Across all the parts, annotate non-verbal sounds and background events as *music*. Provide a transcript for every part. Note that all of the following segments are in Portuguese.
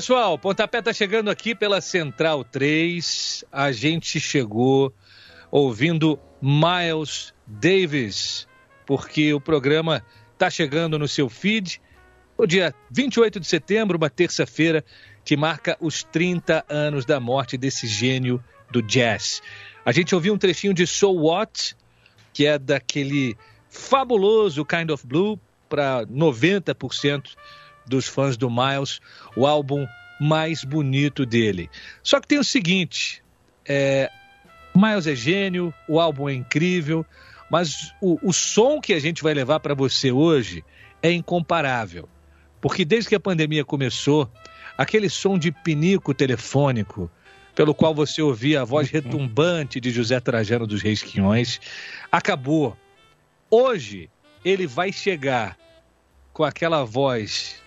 Pessoal, pontapé está chegando aqui pela Central 3. A gente chegou ouvindo Miles Davis, porque o programa está chegando no seu feed no dia 28 de setembro, uma terça-feira, que marca os 30 anos da morte desse gênio do jazz. A gente ouviu um trechinho de So What, que é daquele fabuloso Kind of Blue para 90% dos fãs do Miles, o álbum mais bonito dele. Só que tem o seguinte: é, Miles é gênio, o álbum é incrível, mas o, o som que a gente vai levar para você hoje é incomparável. Porque desde que a pandemia começou, aquele som de pinico telefônico, pelo qual você ouvia a voz retumbante de José Trajano dos Reis Quinhões, acabou. Hoje ele vai chegar com aquela voz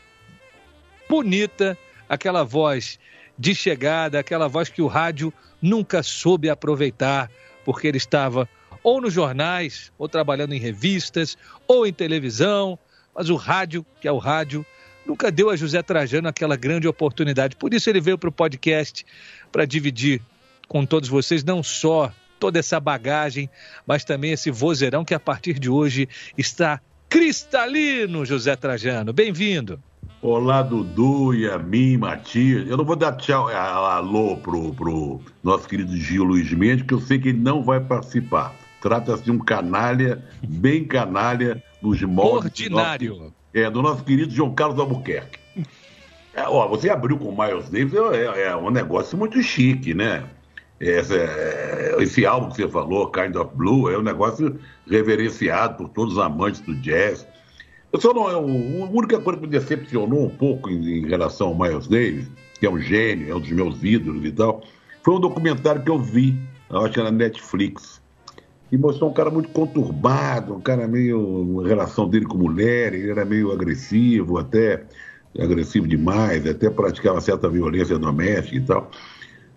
bonita, aquela voz de chegada, aquela voz que o rádio nunca soube aproveitar, porque ele estava ou nos jornais, ou trabalhando em revistas, ou em televisão, mas o rádio, que é o rádio, nunca deu a José Trajano aquela grande oportunidade. Por isso ele veio para o podcast para dividir com todos vocês não só toda essa bagagem, mas também esse vozeirão que a partir de hoje está cristalino, José Trajano. Bem-vindo. Olá, Dudu e a mim, Matias. Eu não vou dar tchau, alô pro, pro nosso querido Gil Luiz Mendes, porque eu sei que ele não vai participar. Trata-se de um canalha, bem canalha, nos moldes. Ordinário. Do nosso, é, do nosso querido João Carlos Albuquerque. É, ó, você abriu com o Miles Davis, é, é um negócio muito chique, né? Esse, é, esse álbum que você falou, Kind of Blue, é um negócio reverenciado por todos os amantes do jazz. Eu só não, eu, a única coisa que me decepcionou um pouco em, em, relação ao Miles Davis, que é um gênio, é um dos meus ídolos e tal, foi um documentário que eu vi, acho que era Netflix, e mostrou um cara muito conturbado, um cara meio. a relação dele com mulher, ele era meio agressivo, até agressivo demais, até praticava certa violência doméstica e tal.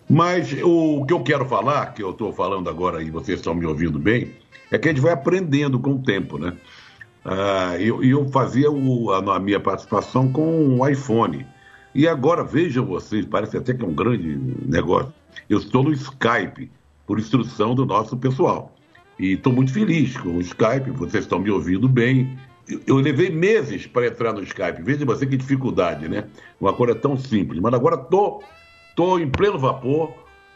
Mas o que eu quero falar, que eu estou falando agora e vocês estão me ouvindo bem, é que a gente vai aprendendo com o tempo, né? Ah, eu, eu fazia o, a, a, minha participação com o iPhone. E agora, vejam vocês, parece até que é um grande negócio. Eu estou no Skype, por instrução do nosso pessoal. E estou muito feliz com o Skype, vocês estão me ouvindo bem. Eu, eu levei meses para entrar no Skype. Veja você que dificuldade, né? Uma coisa tão simples. Mas agora estou tô, tô em pleno vapor,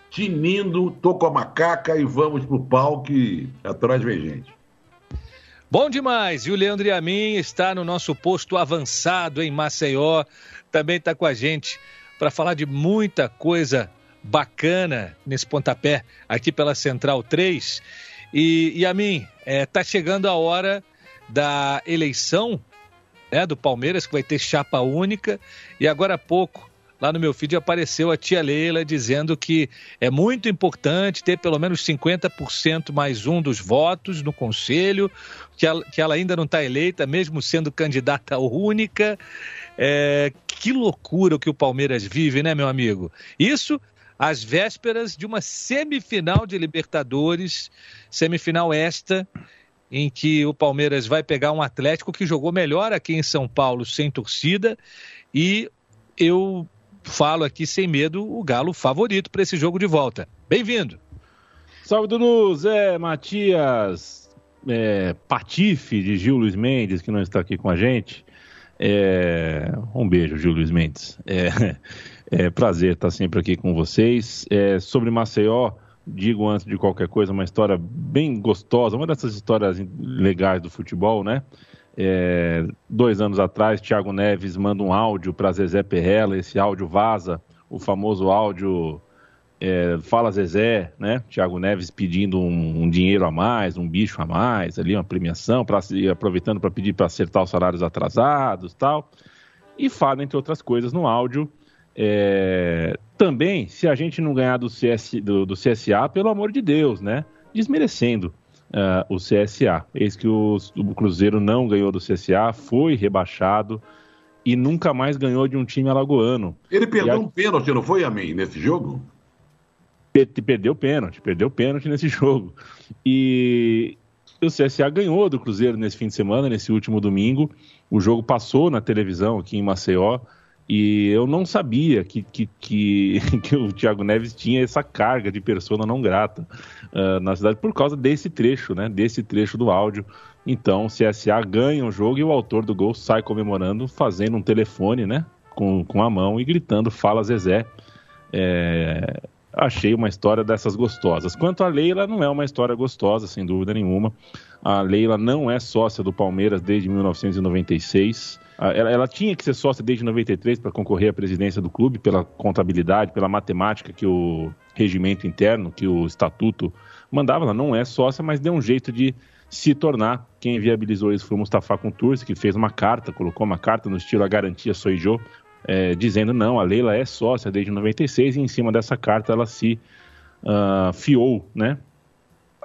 tinindo, tô com a macaca e vamos pro palco e atrás vem gente. Bom demais! E o Leandro Yamin está no nosso posto avançado em Maceió. Também está com a gente para falar de muita coisa bacana nesse pontapé aqui pela Central 3. E Yamin, está é, tá chegando a hora da eleição né, do Palmeiras, que vai ter chapa única. E agora há pouco lá no meu feed apareceu a tia Leila dizendo que é muito importante ter pelo menos 50% mais um dos votos no conselho, que ela, que ela ainda não está eleita, mesmo sendo candidata única. É, que loucura o que o Palmeiras vive, né, meu amigo? Isso às vésperas de uma semifinal de Libertadores, semifinal esta, em que o Palmeiras vai pegar um Atlético que jogou melhor aqui em São Paulo sem torcida e eu falo aqui sem medo o Galo favorito para esse jogo de volta. Bem-vindo. Salve, Dudu, Zé, Matias, é, Patife de Gil Luiz Mendes, que não está aqui com a gente. É, um beijo, Gil Luiz Mendes. É, *laughs* é prazer estar sempre aqui com vocês. É, sobre Maceió, digo antes de qualquer coisa, uma história bem gostosa, uma dessas histórias legais do futebol, né? É, dois anos atrás, Thiago Neves manda um áudio para Zezé Perrella, esse áudio vaza, o famoso áudio é, Fala Zezé, né? Thiago Neves pedindo um, um, dinheiro a mais, um bicho a mais, ali uma premiação, pra, aproveitando para pedir para acertar os salários atrasados tal. e fala, entre outras coisas, no áudio. É, também, se a gente não ganhar do, CS, do, do CSA, pelo amor de Deus, né? Desmerecendo uh, o CSA. Eis que o, o, Cruzeiro não ganhou do CSA, foi rebaixado e nunca mais ganhou de um time alagoano. Ele perdeu a... um pênalti, não foi, Amin, nesse jogo? Perdeu pênalti, perdeu pênalti nesse *laughs* jogo. E o CSA ganhou do Cruzeiro nesse fim de semana, nesse último domingo. O jogo passou na televisão aqui em Maceió. E eu não sabia que, que, que, *laughs* que o Thiago Neves tinha essa carga de persona não grata uh, na cidade por causa desse trecho, né? Desse trecho do áudio. Então, o CSA ganha o jogo e o autor do gol sai comemorando, fazendo um telefone, né? Com, com a mão e gritando: Fala Zezé. É, achei uma história dessas gostosas. Quanto a Leila, não é uma história gostosa, sem dúvida nenhuma. A Leila não é sócia do Palmeiras desde 1996. Ela, ela tinha que ser sócia desde 93 para concorrer à presidência do clube, pela contabilidade, pela matemática que o regimento interno, que o estatuto mandava. Ela não é sócia, mas deu um jeito de se tornar. Quem viabilizou isso foi o Mustafa Contursi, que fez uma carta, colocou uma carta no estilo A Garantia Soijô, é, dizendo não, a Leila é sócia desde 96 e em cima dessa carta ela se uh, fiou, né?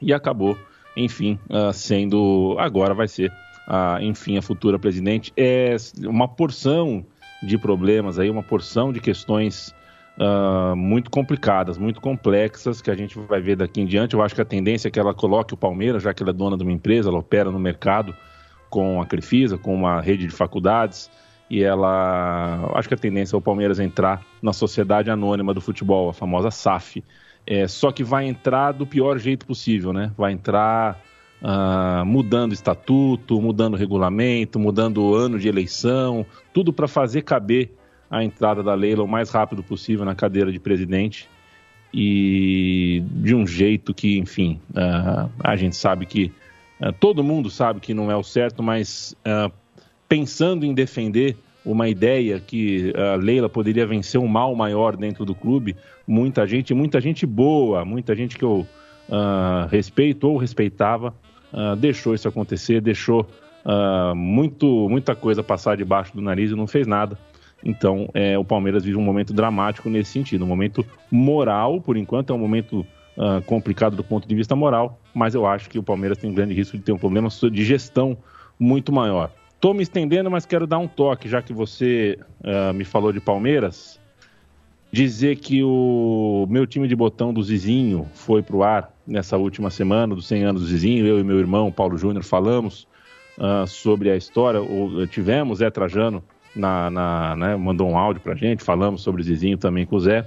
E acabou, enfim, uh, sendo agora vai ser a, enfim, a futura presidente, é uma porção de problemas aí, uma porção de questões uh, muito complicadas, muito complexas, que a gente vai ver daqui em diante. Eu acho que a tendência é que ela coloque o Palmeiras, já que ela é dona de uma empresa, ela opera no mercado com a Crefisa, com uma rede de faculdades, e ela. Acho que a tendência é o Palmeiras entrar na sociedade anônima do futebol, a famosa SAF. É, só que vai entrar do pior jeito possível, né? Vai entrar uh, mudando estatuto, mudando regulamento, mudando o ano de eleição, tudo para fazer caber a entrada da Leila o mais rápido possível na cadeira de presidente. E de um jeito que, enfim, uh, a gente sabe que uh, todo mundo sabe que não é o certo, mas pensando em defender uma ideia que a Leila poderia vencer um mal maior dentro do clube, muita gente, muita gente boa, muita gente que eu respeito ou respeitava, uh, deixou isso acontecer, deixou uh, muito, muita coisa passar debaixo do nariz e não fez nada. Então, é, o Palmeiras vive um momento dramático nesse sentido, um momento moral, por enquanto é um momento uh, complicado do ponto de vista moral, mas eu acho que o Palmeiras tem um grande risco de ter um problema de gestão muito maior. Estou me estendendo, mas quero dar um toque, já que você uh, me falou de Palmeiras. Dizer que o meu time de botão do Zizinho foi para o ar nessa última semana, dos 100 anos do Zizinho. Eu e meu irmão, Paulo Júnior, falamos uh, sobre a história. O, tivemos Zé Trajano, na, na né, mandou um áudio para gente, falamos sobre o Zizinho também com o Zé.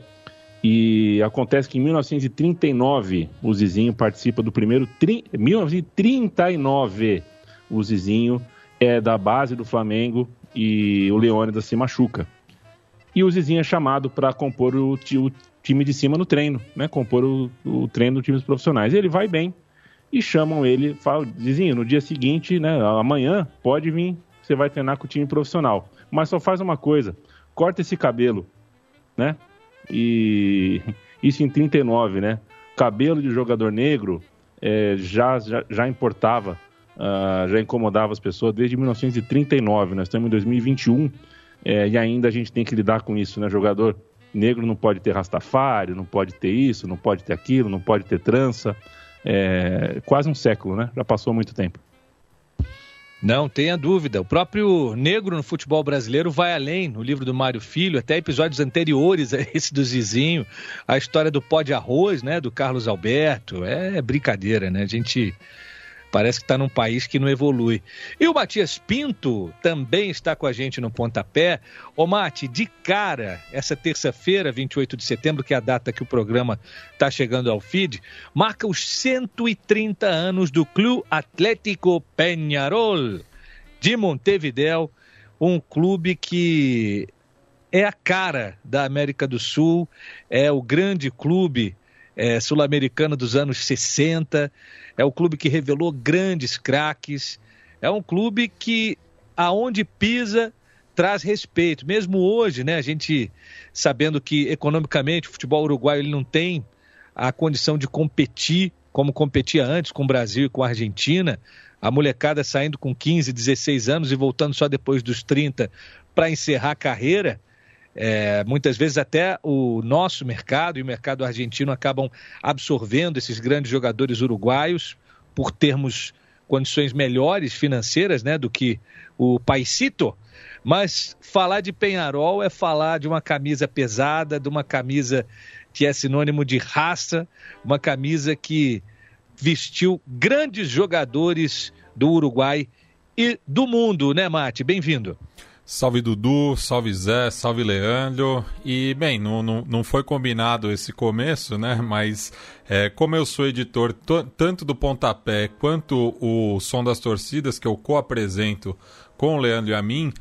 E acontece que em 1939 o Zizinho participa do primeiro. Tri, 1939 o Zizinho é da base do Flamengo e o Leônidas se machuca. E o Zizinho é chamado para compor o, o, time de cima no treino, né? Compor o, o treino dos times profissionais. Ele vai bem e chamam ele, falam, Zizinho, no dia seguinte, né? Amanhã pode vir, você vai treinar com o time profissional. Mas só faz uma coisa, corta esse cabelo, né? E *laughs* isso em 39, né? Cabelo de jogador negro é, já, já, já importava uh, já incomodava as pessoas desde 1939. Nós estamos em 2021 é, e ainda a gente tem que lidar com isso, né? Jogador negro não pode ter rastafário, não pode ter isso, não pode ter aquilo, não pode ter trança. É, quase um século, né? Já passou muito tempo. Não tenha dúvida. O próprio negro no futebol brasileiro vai além. No livro do Mário Filho, até episódios anteriores a esse do Zizinho, a história do pó de arroz, né? Do Carlos Alberto. É brincadeira, né? A gente Parece que está num país que não evolui. E o Matias Pinto também está com a gente no pontapé. Ô Mate, de cara, essa terça-feira, 28 de setembro, que é a data que o programa está chegando ao feed, marca os 130 anos do Clube Atlético Peñarol de Montevideo, um clube que é a cara da América do Sul, é o grande clube é, sul-americano dos anos 60 é o clube que revelou grandes craques, é um clube que aonde pisa traz respeito. Mesmo hoje, né, a gente sabendo que economicamente o futebol uruguaio ele não tem a condição de competir como competia antes com o Brasil e com a Argentina, a molecada saindo com 15, 16 anos e voltando só depois dos 30 para encerrar a carreira. É, muitas vezes até o nosso mercado e o mercado argentino acabam absorvendo esses grandes jogadores uruguaios por termos condições melhores financeiras né, do que o Paisito. Mas falar de Penharol é falar de uma camisa pesada, de uma camisa que é sinônimo de raça, uma camisa que vestiu grandes jogadores do Uruguai e do mundo, né, Mate? Bem-vindo. Salve Dudu, salve Zé, salve Leandro. E, bem, não, não, não foi combinado esse começo, né? Mas, é, como eu sou editor tanto do Pontapé quanto o Som das Torcidas, que eu co-apresento com o Leandro e a mim,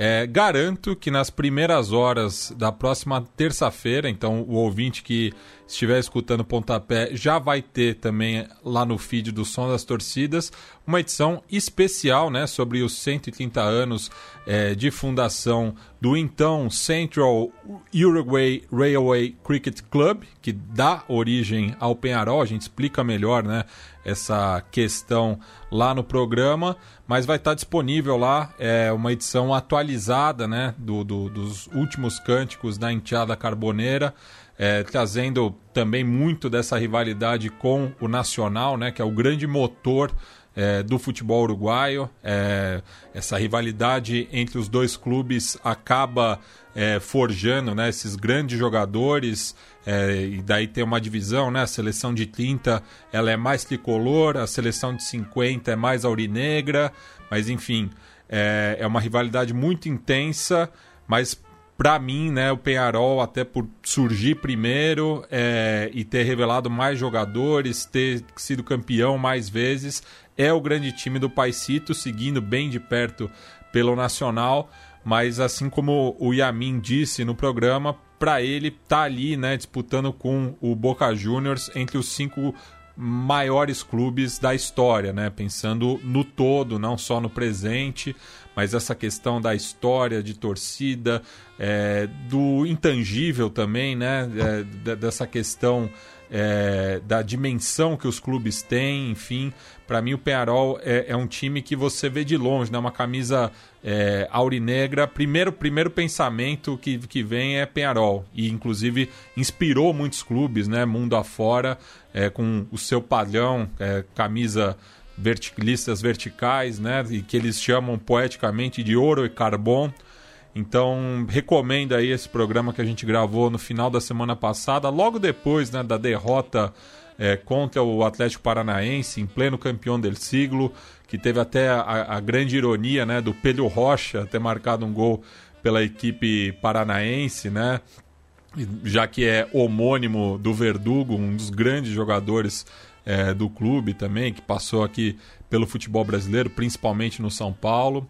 é, garanto que nas primeiras horas da próxima terça-feira, então o ouvinte que estiver escutando Pontapé já vai ter também lá no feed do Som das Torcidas uma edição especial né, sobre os 130 anos é, de fundação do então Central Uruguay Railway Cricket Club, que dá origem ao Penharol. A gente explica melhor né, essa questão lá no programa, mas vai estar disponível lá é, uma edição atualizada né, do, do dos últimos cânticos da Enteada Carboneira é, trazendo também muito dessa rivalidade com o Nacional, né, que é o grande motor é, do futebol uruguaio. É, essa rivalidade entre os dois clubes acaba é, forjando né, esses grandes jogadores. É, e daí tem uma divisão, né? A seleção de 30 ela é mais tricolor, a seleção de 50 é mais aurinegra, mas enfim, é, é uma rivalidade muito intensa, mas para mim, né, o Penharol, até por surgir primeiro é, e ter revelado mais jogadores, ter sido campeão mais vezes, é o grande time do Paisito, seguindo bem de perto pelo Nacional. Mas assim como o Yamin disse no programa, para ele tá ali, né, disputando com o Boca Juniors entre os cinco maiores clubes da história, né? Pensando no todo, não só no presente, mas essa questão da história de torcida, é, do intangível também, né? É, dessa questão é, da dimensão que os clubes têm, enfim. Para mim, o Penharol é, é, um time que você vê de longe, né? Uma camisa é, aurinegra. Primeiro, primeiro pensamento que, que vem é Penharol. E, inclusive, inspirou muitos clubes, né? Mundo afora, é, com o seu padrão, é, camisa verticalistas verticais, né? E que eles chamam poeticamente de ouro e carbono. Então, recomendo aí esse programa que a gente gravou no final da semana passada, logo depois né, da derrota é, contra o Atlético Paranaense, em pleno campeão del siglo, que teve até a, a, grande ironia né, do Pedro Rocha ter marcado um gol pela equipe paranaense, né? Já que é homônimo do Verdugo, um dos grandes jogadores é, do clube também, que passou aqui pelo futebol brasileiro, principalmente no São Paulo.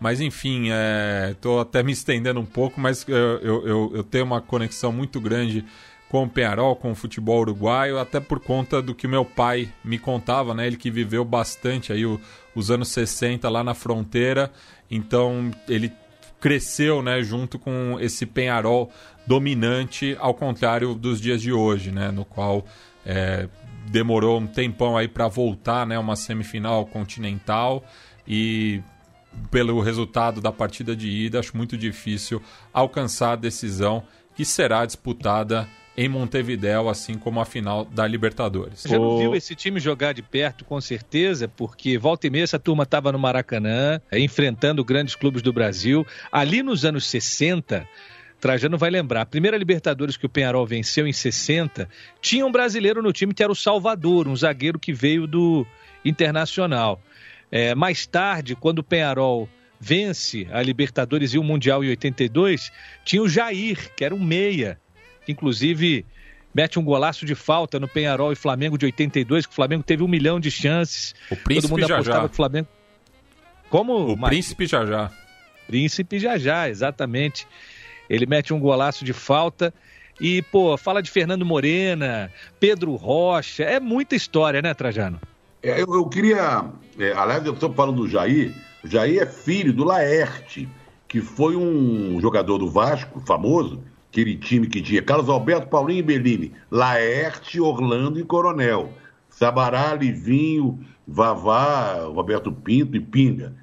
Mas enfim, estou é, até me estendendo um pouco, mas eu, eu, eu, tenho uma conexão muito grande com o Penharol, com o futebol uruguaio, até por conta do que meu pai me contava, né? Ele que viveu bastante aí o, os anos 60 lá na fronteira, então ele cresceu, né, junto com esse Penharol dominante, ao contrário dos dias de hoje, né, no qual é, demorou um tempão aí para voltar, né, uma semifinal continental. E pelo resultado da partida de ida, acho muito difícil alcançar a decisão que será disputada em Montevidéu, assim como a final da Libertadores. Já não viu esse time jogar de perto, com certeza, porque volta e meia essa turma estava no Maracanã, enfrentando grandes clubes do Brasil. Ali nos anos 60, Trajano vai lembrar, a primeira Libertadores que o Penharol venceu em 60, tinha um brasileiro no time que era o Salvador, um zagueiro que veio do Internacional. É, mais tarde, quando o Penharol vence a Libertadores e o Mundial em 82, tinha o Jair, que era um meia, que inclusive mete um golaço de falta no Penharol e Flamengo de 82, que o Flamengo teve um milhão de chances. O Príncipe Todo mundo apostava que o Flamengo... Como, O Mike? Príncipe Jajá. Príncipe Jajá, exatamente. Ele mete um golaço de falta e, pô, fala de Fernando Morena, Pedro Rocha, é muita história, né, Trajano? É, eu, eu, queria. É, aliás, eu estou falando do Jair. O Jair é filho do Laerte, que foi um jogador do Vasco, famoso, aquele time que tinha Carlos Alberto, Paulinho e Bellini, Laerte, Orlando e Coronel. Sabará, Livinho, Vavá, Roberto Pinto e Pinga.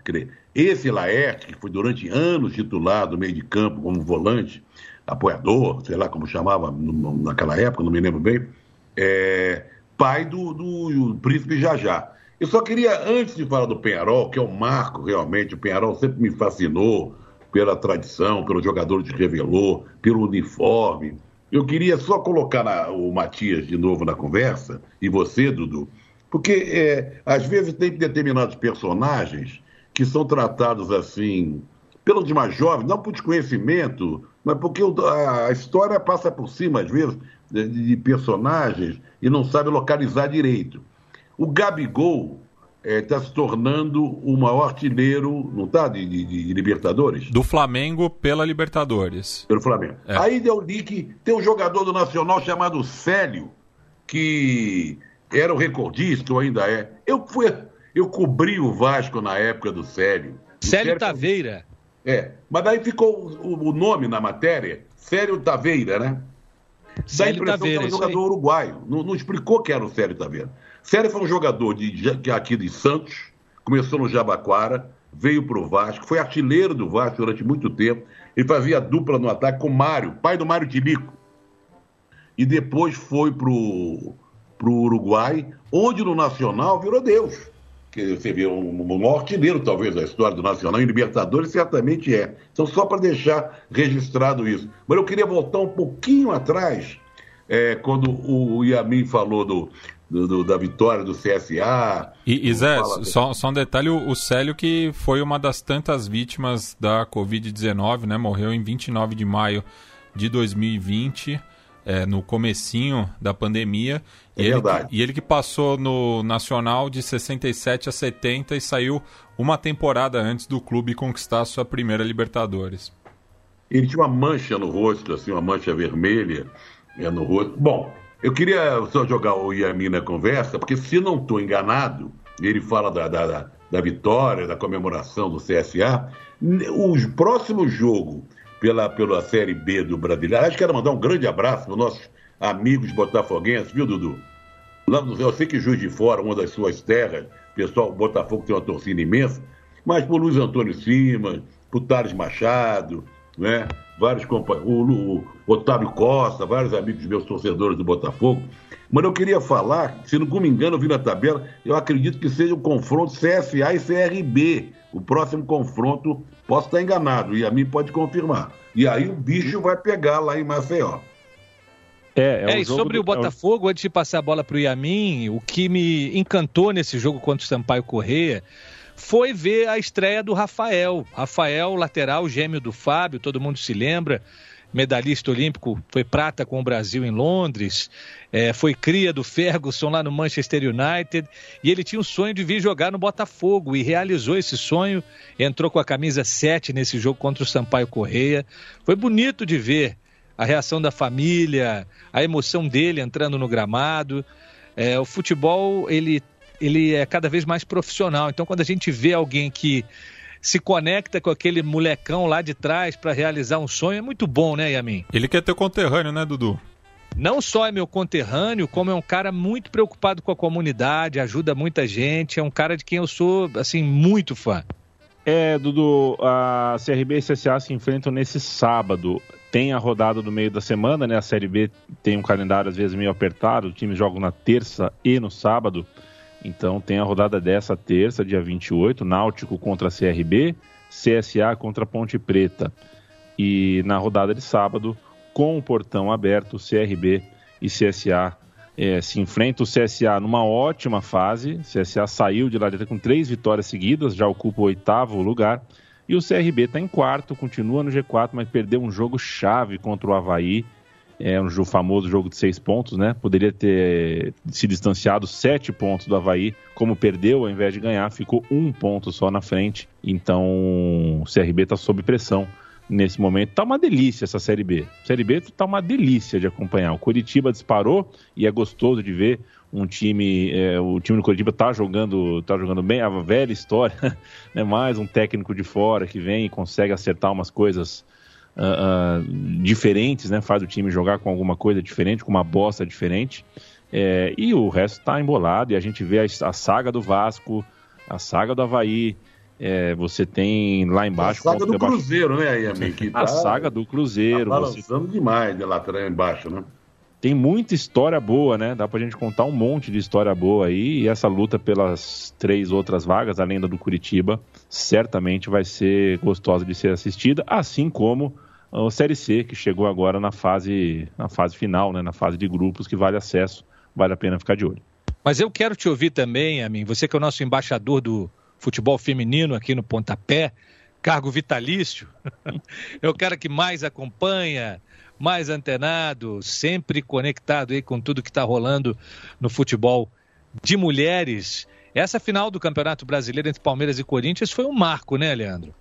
Esse Laerte, que foi durante anos titular do meio de campo como volante, apoiador, sei lá como chamava naquela época, não me lembro bem, é, pai do, do príncipe Jajá. Eu só queria, antes de falar do Penharol, que é um marco realmente, o Penharol sempre me fascinou pela tradição, pelo jogador que revelou, pelo uniforme. Eu queria só colocar o Matias de novo na conversa, e você, Dudu, porque é, às vezes tem determinados personagens que são tratados assim, pelo de mais jovem, não por desconhecimento, mas porque a história passa por cima, às vezes, de, de personagens e não sabe localizar direito. O Gabigol está é, se tornando o maior artilheiro, não está, de, de, de, Libertadores? Do Flamengo pela Libertadores. Pelo Flamengo. É. Aí deu link, tem um jogador do Nacional chamado Célio, que era o recordista, ou ainda é. Eu fui, eu cobri o Vasco na época do Célio. Célio, Célio Taveira. É, mas daí ficou o, o nome na matéria, Célio Taveira, né? Dá a impressão Taveira, que era um jogador uruguaio. Não, não, explicou que era o Célio Taveira. Célio foi um jogador de, de, aqui de Santos, começou no Jabaquara, veio para o Vasco, foi artilheiro do Vasco durante muito tempo. Ele fazia dupla no ataque com Mário, pai do Mário Tilico. E depois foi para o Uruguai, onde no Nacional virou Deus que você vê um, um artilheiro, talvez, da história do Nacional, em Libertadores, certamente é. Então, só para deixar registrado isso. Mas eu queria voltar um pouquinho atrás, é, quando o Yamin falou do, do, do, da vitória do CSA. E, e Zé, só, só, um detalhe: o, o Célio, que foi uma das tantas vítimas da Covid-19, né? Morreu em 29 de maio de 2020 é, no comecinho da pandemia. É e, ele que, e ele que passou no Nacional de 67 a 70 e saiu uma temporada antes do clube conquistar sua primeira Libertadores. Ele tinha uma mancha no rosto, assim, uma mancha vermelha é, no rosto. Bom, eu queria só jogar o Yamin na conversa, porque se não estou enganado, ele fala da, da, da vitória, da comemoração do CSA. O próximo jogo pela, pela Série B do Brasileiro. Que quero mandar um grande abraço para os nossos amigos botafoguenses, viu, Dudu? Lá eu sei que Juiz de Fora, uma das suas terras, pessoal, o Botafogo tem uma torcida imensa, mas por Luiz Antônio Simas, por Thales Machado, né? Vários companheiros, o, o, Otávio Costa, vários amigos meus torcedores do Botafogo. Mas eu queria falar, se não me engano, eu vi na tabela, eu acredito que seja o confronto CSA e CRB. O próximo confronto, posso estar enganado, e a mim pode confirmar. E aí o bicho vai pegar lá em Maceió. É, é, é e sobre do... o Botafogo, antes de passar a bola para o Yamin, o que me encantou nesse jogo contra o Sampaio Correia foi ver a estreia do Rafael. Rafael, lateral, gêmeo do Fábio, todo mundo se lembra medalhista olímpico, foi prata com o Brasil em Londres, é, foi cria do Ferguson lá no Manchester United, e ele tinha o sonho de vir jogar no Botafogo e realizou esse sonho, entrou com a camisa 7 nesse jogo contra o Sampaio Correia. Foi bonito de ver a reação da família, a emoção dele entrando no gramado. É, o futebol, ele, ele é cada vez mais profissional, então quando a gente vê alguém que se conecta com aquele molecão lá de trás para realizar um sonho. É muito bom, né, Yamin? Ele quer ter conterrâneo, né, Dudu? Não só é meu conterrâneo, como é um cara muito preocupado com a comunidade, ajuda muita gente, é um cara de quem eu sou, assim, muito fã. É, Dudu, a CRB e CSA se enfrentam nesse sábado. Tem a rodada do meio da semana, né? A Série B tem um calendário às vezes meio apertado, os times jogam na terça e no sábado. Então tem a rodada dessa terça, dia 28, Náutico contra CRB, CSA contra Ponte Preta. E na rodada de sábado, com o portão aberto, CRB e CSA é, se enfrentam. O CSA numa ótima fase, CSA saiu de lá com três vitórias seguidas, já ocupa o oitavo lugar. E o CRB está em quarto, continua no G4, mas perdeu um jogo chave contra o Havaí é um jogo, famoso jogo de seis pontos, né? Poderia ter se distanciado sete pontos do Havaí, como perdeu, ao invés de ganhar, ficou um ponto só na frente. Então o CRB está sob pressão nesse momento. Tá uma delícia essa Série B. Série B tá uma delícia de acompanhar. O Curitiba disparou e é gostoso de ver um time, é, o time do Curitiba tá jogando, tá jogando bem, a velha história, *laughs* né? Mais um técnico de fora que vem e consegue acertar umas coisas uh, uh, diferentes, né? Faz o time jogar com alguma coisa diferente, com uma bosta diferente. É, e o resto está embolado e a gente vê a, a, saga do Vasco, a saga do Havaí É, você tem lá embaixo. A saga do Cruzeiro, né? Que tá, a saga do Cruzeiro. Tá balançando você... demais de lá atrás embaixo, né? Tem muita história boa, né? Dá pra gente contar um monte de história boa aí. E essa luta pelas três outras vagas, além da do Curitiba, certamente vai ser gostosa de ser assistida, assim como a Série C, que chegou agora na fase, na fase final, né? na fase de grupos, que vale acesso, vale a pena ficar de olho. Mas eu quero te ouvir também, Amin, você que é o nosso embaixador do futebol feminino aqui no Pontapé, cargo vitalício, *laughs* é o cara que mais acompanha, mais antenado, sempre conectado aí com tudo que está rolando no futebol de mulheres. Essa final do Campeonato Brasileiro entre Palmeiras e Corinthians foi um marco, né, Leandro?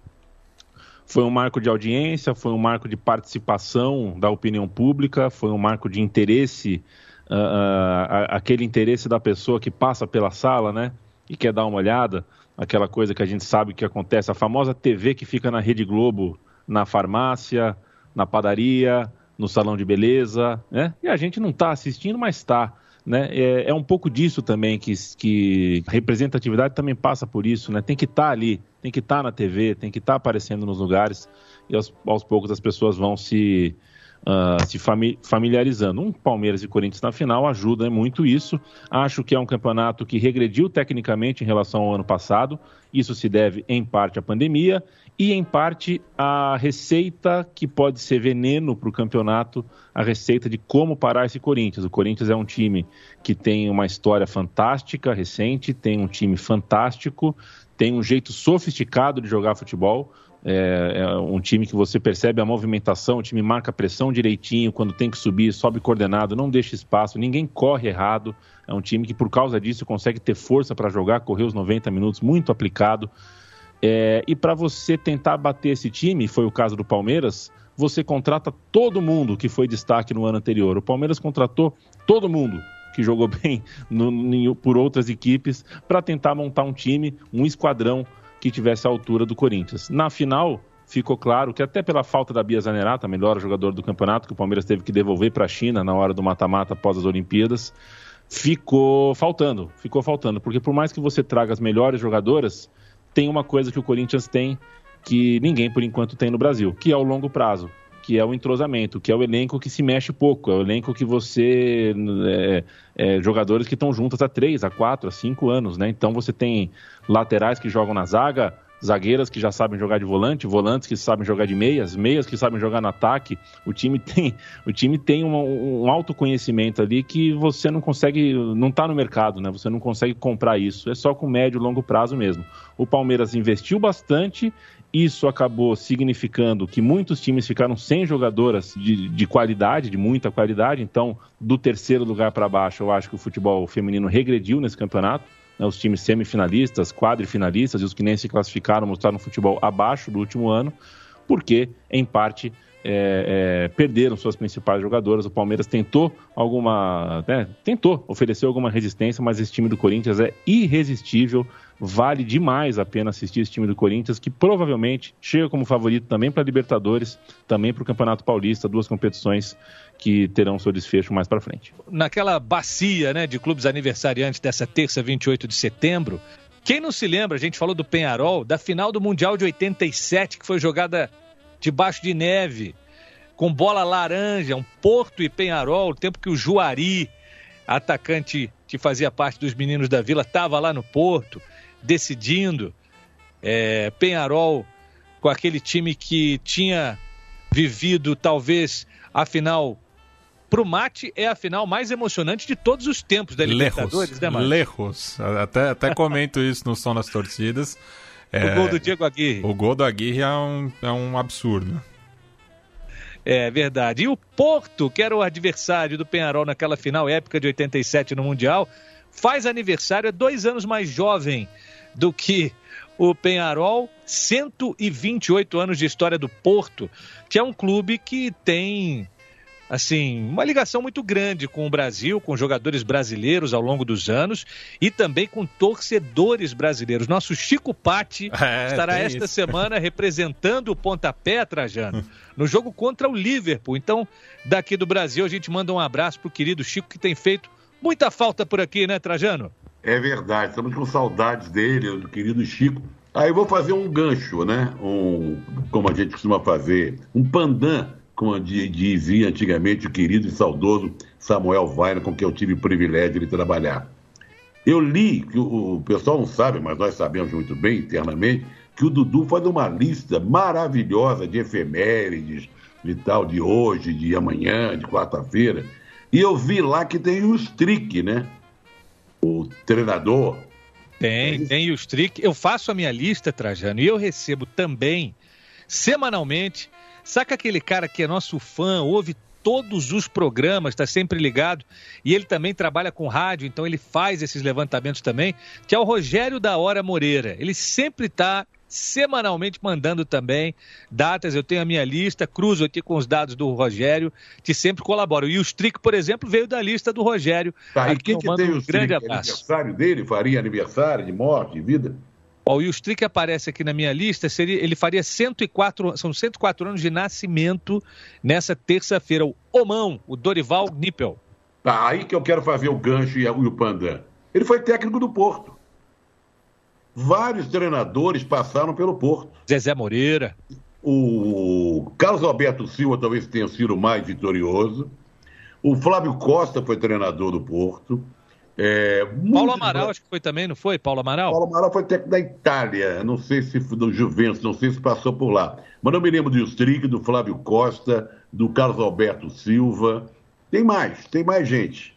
Foi um marco de audiência, foi um marco de participação da opinião pública, foi um marco de interesse, uh, uh, aquele interesse da pessoa que passa pela sala, né? E quer dar uma olhada, aquela coisa que a gente sabe que acontece, a famosa TV que fica na Rede Globo, na farmácia, na padaria, no salão de beleza, né? E a gente não está assistindo, mas está. Né? É, é, um pouco disso também que, que representatividade também passa por isso, né? Tem que estar tá ali, tem que estar tá na TV, tem que estar tá aparecendo nos lugares e aos, aos poucos as pessoas vão se, uh, se familiarizando. Um Palmeiras e Corinthians na final ajuda muito isso. Acho que é um campeonato que regrediu tecnicamente em relação ao ano passado. Isso se deve em parte à pandemia e, em parte, a receita que pode ser veneno para o campeonato, a receita de como parar esse Corinthians. O Corinthians é um time que tem uma história fantástica, recente, tem um time fantástico, tem um jeito sofisticado de jogar futebol. É, é, um time que você percebe a movimentação, o time marca pressão direitinho, quando tem que subir, sobe coordenado, não deixa espaço, ninguém corre errado. É um time que, por causa disso, consegue ter força para jogar, correr os 90 minutos, muito aplicado. É, e para você tentar bater esse time, foi o caso do Palmeiras, você contrata todo mundo que foi destaque no ano anterior. O Palmeiras contratou todo mundo que jogou *laughs* bem no, no, por outras equipes para tentar montar um time, um esquadrão que tivesse a altura do Corinthians. Na final, ficou claro que até pela falta da Bia Zanerato, a melhor jogadora do campeonato, que o Palmeiras teve que devolver para a China na hora do mata-mata após as Olimpíadas, ficou faltando, ficou faltando, porque por mais que você traga as melhores jogadoras, tem uma coisa que o Corinthians tem que ninguém por enquanto tem no Brasil, que é o longo prazo, que é o entrosamento, que é o elenco que se mexe pouco, é o elenco que você. É, é, jogadores que estão juntos há três, há quatro, há cinco anos, né? Então você tem laterais que jogam na zaga, zagueiras que já sabem jogar de volante, volantes que sabem jogar de meias, meias que sabem jogar no ataque. O time *laughs* tem, o time tem um, um autoconhecimento ali que você não consegue, não está no mercado, né? Você não consegue comprar isso. É só com médio e longo prazo mesmo. O Palmeiras investiu bastante isso acabou significando que muitos times ficaram sem jogadoras de, de qualidade, de muita qualidade. Então, do terceiro lugar para baixo, eu acho que o futebol feminino regrediu nesse campeonato né, os times semifinalistas, quadrifinalistas e os que nem se classificaram mostraram futebol abaixo do último ano, porque, em parte, é, é, perderam suas principais jogadoras. O Palmeiras tentou alguma. Né, tentou oferecer alguma resistência, mas esse time do Corinthians é irresistível. Vale demais a pena assistir esse time do Corinthians, que provavelmente chega como favorito também para a Libertadores, também para o Campeonato Paulista, duas competições que terão seu desfecho mais para frente. Naquela bacia né, de clubes aniversariantes dessa terça, 28 de setembro, quem não se lembra, a gente falou do Penharol, da final do Mundial de 87, que foi jogada debaixo de neve, com bola laranja, um Porto e Penharol, o tempo que o Juari, atacante que fazia parte dos meninos da vila, estava lá no Porto, decidindo. É, Penharol com aquele time que tinha vivido talvez a final pro Mate é a final mais emocionante de todos os tempos da Libertadores, né, Mate? Lerros. Até, até comento isso no Som das Torcidas. É, *laughs* o gol do Diego Aguirre. O gol do Aguirre é um, é um absurdo. É verdade. E o Porto, que era o adversário do Penharol naquela final épica de 87 no Mundial, faz aniversário, é dois anos mais jovem do que o Penharol, 128 anos de história do Porto, que é um clube que tem assim, uma ligação muito grande com o Brasil, com jogadores brasileiros ao longo dos anos e também com torcedores brasileiros. Nosso Chico Patti *laughs* é, estará esta isso. semana representando o Pontapé, Trajano, no jogo contra o Liverpool. Então, daqui do Brasil, a gente manda um abraço pro querido Chico, que tem feito muita falta por aqui, né, Trajano? É verdade, estamos com saudades dele, do querido Chico. Aí vou fazer um gancho, né? Um, como a gente costuma fazer, um pandan, como dizia antigamente o querido e saudoso Samuel Weiner, com quem eu tive o privilégio de trabalhar. Eu li, que o, o pessoal não sabe, mas nós sabemos muito bem internamente, que o Dudu faz uma lista maravilhosa de efemérides, de tal, de hoje, de amanhã, de quarta-feira. E eu vi lá que tem o Strick, né? O treinador. Tem, tem o Strick. Eu faço a minha lista, Trajano, e eu recebo também, semanalmente. Saca aquele cara que é nosso fã, ouve todos os programas, está sempre ligado. E ele também trabalha com rádio, então ele faz esses levantamentos também, que é o Rogério da Hora Moreira. Ele sempre está semanalmente mandando também datas. Eu tenho a minha lista, cruzo aqui com os dados do Rogério, que sempre colaboram. E o Strick, por exemplo, veio da lista do Rogério. Tá, e quem que tem um o grande Strick? abraço. aniversário dele? Faria aniversário de morte, de vida? Ó, o Strick aparece aqui na minha lista, seria, ele faria 104, são 104 anos de nascimento nessa terça-feira. O Omão, o Dorival Nippel. Tá, aí que eu quero fazer o gancho e o Pandan. Ele foi técnico do Porto. Vários treinadores passaram pelo Porto. Zezé Moreira. O Carlos Alberto Silva talvez tenha sido o mais vitorioso. O Flávio Costa foi treinador do Porto. É, Paulo Amaral, acho que foi também, não foi? Paulo Amaral? Paulo Amaral foi técnico da Itália, não sei se do Juventus, não sei se passou por lá. Mas não me lembro do Strick, do Flávio Costa, do Carlos Alberto Silva. Tem mais, tem mais gente.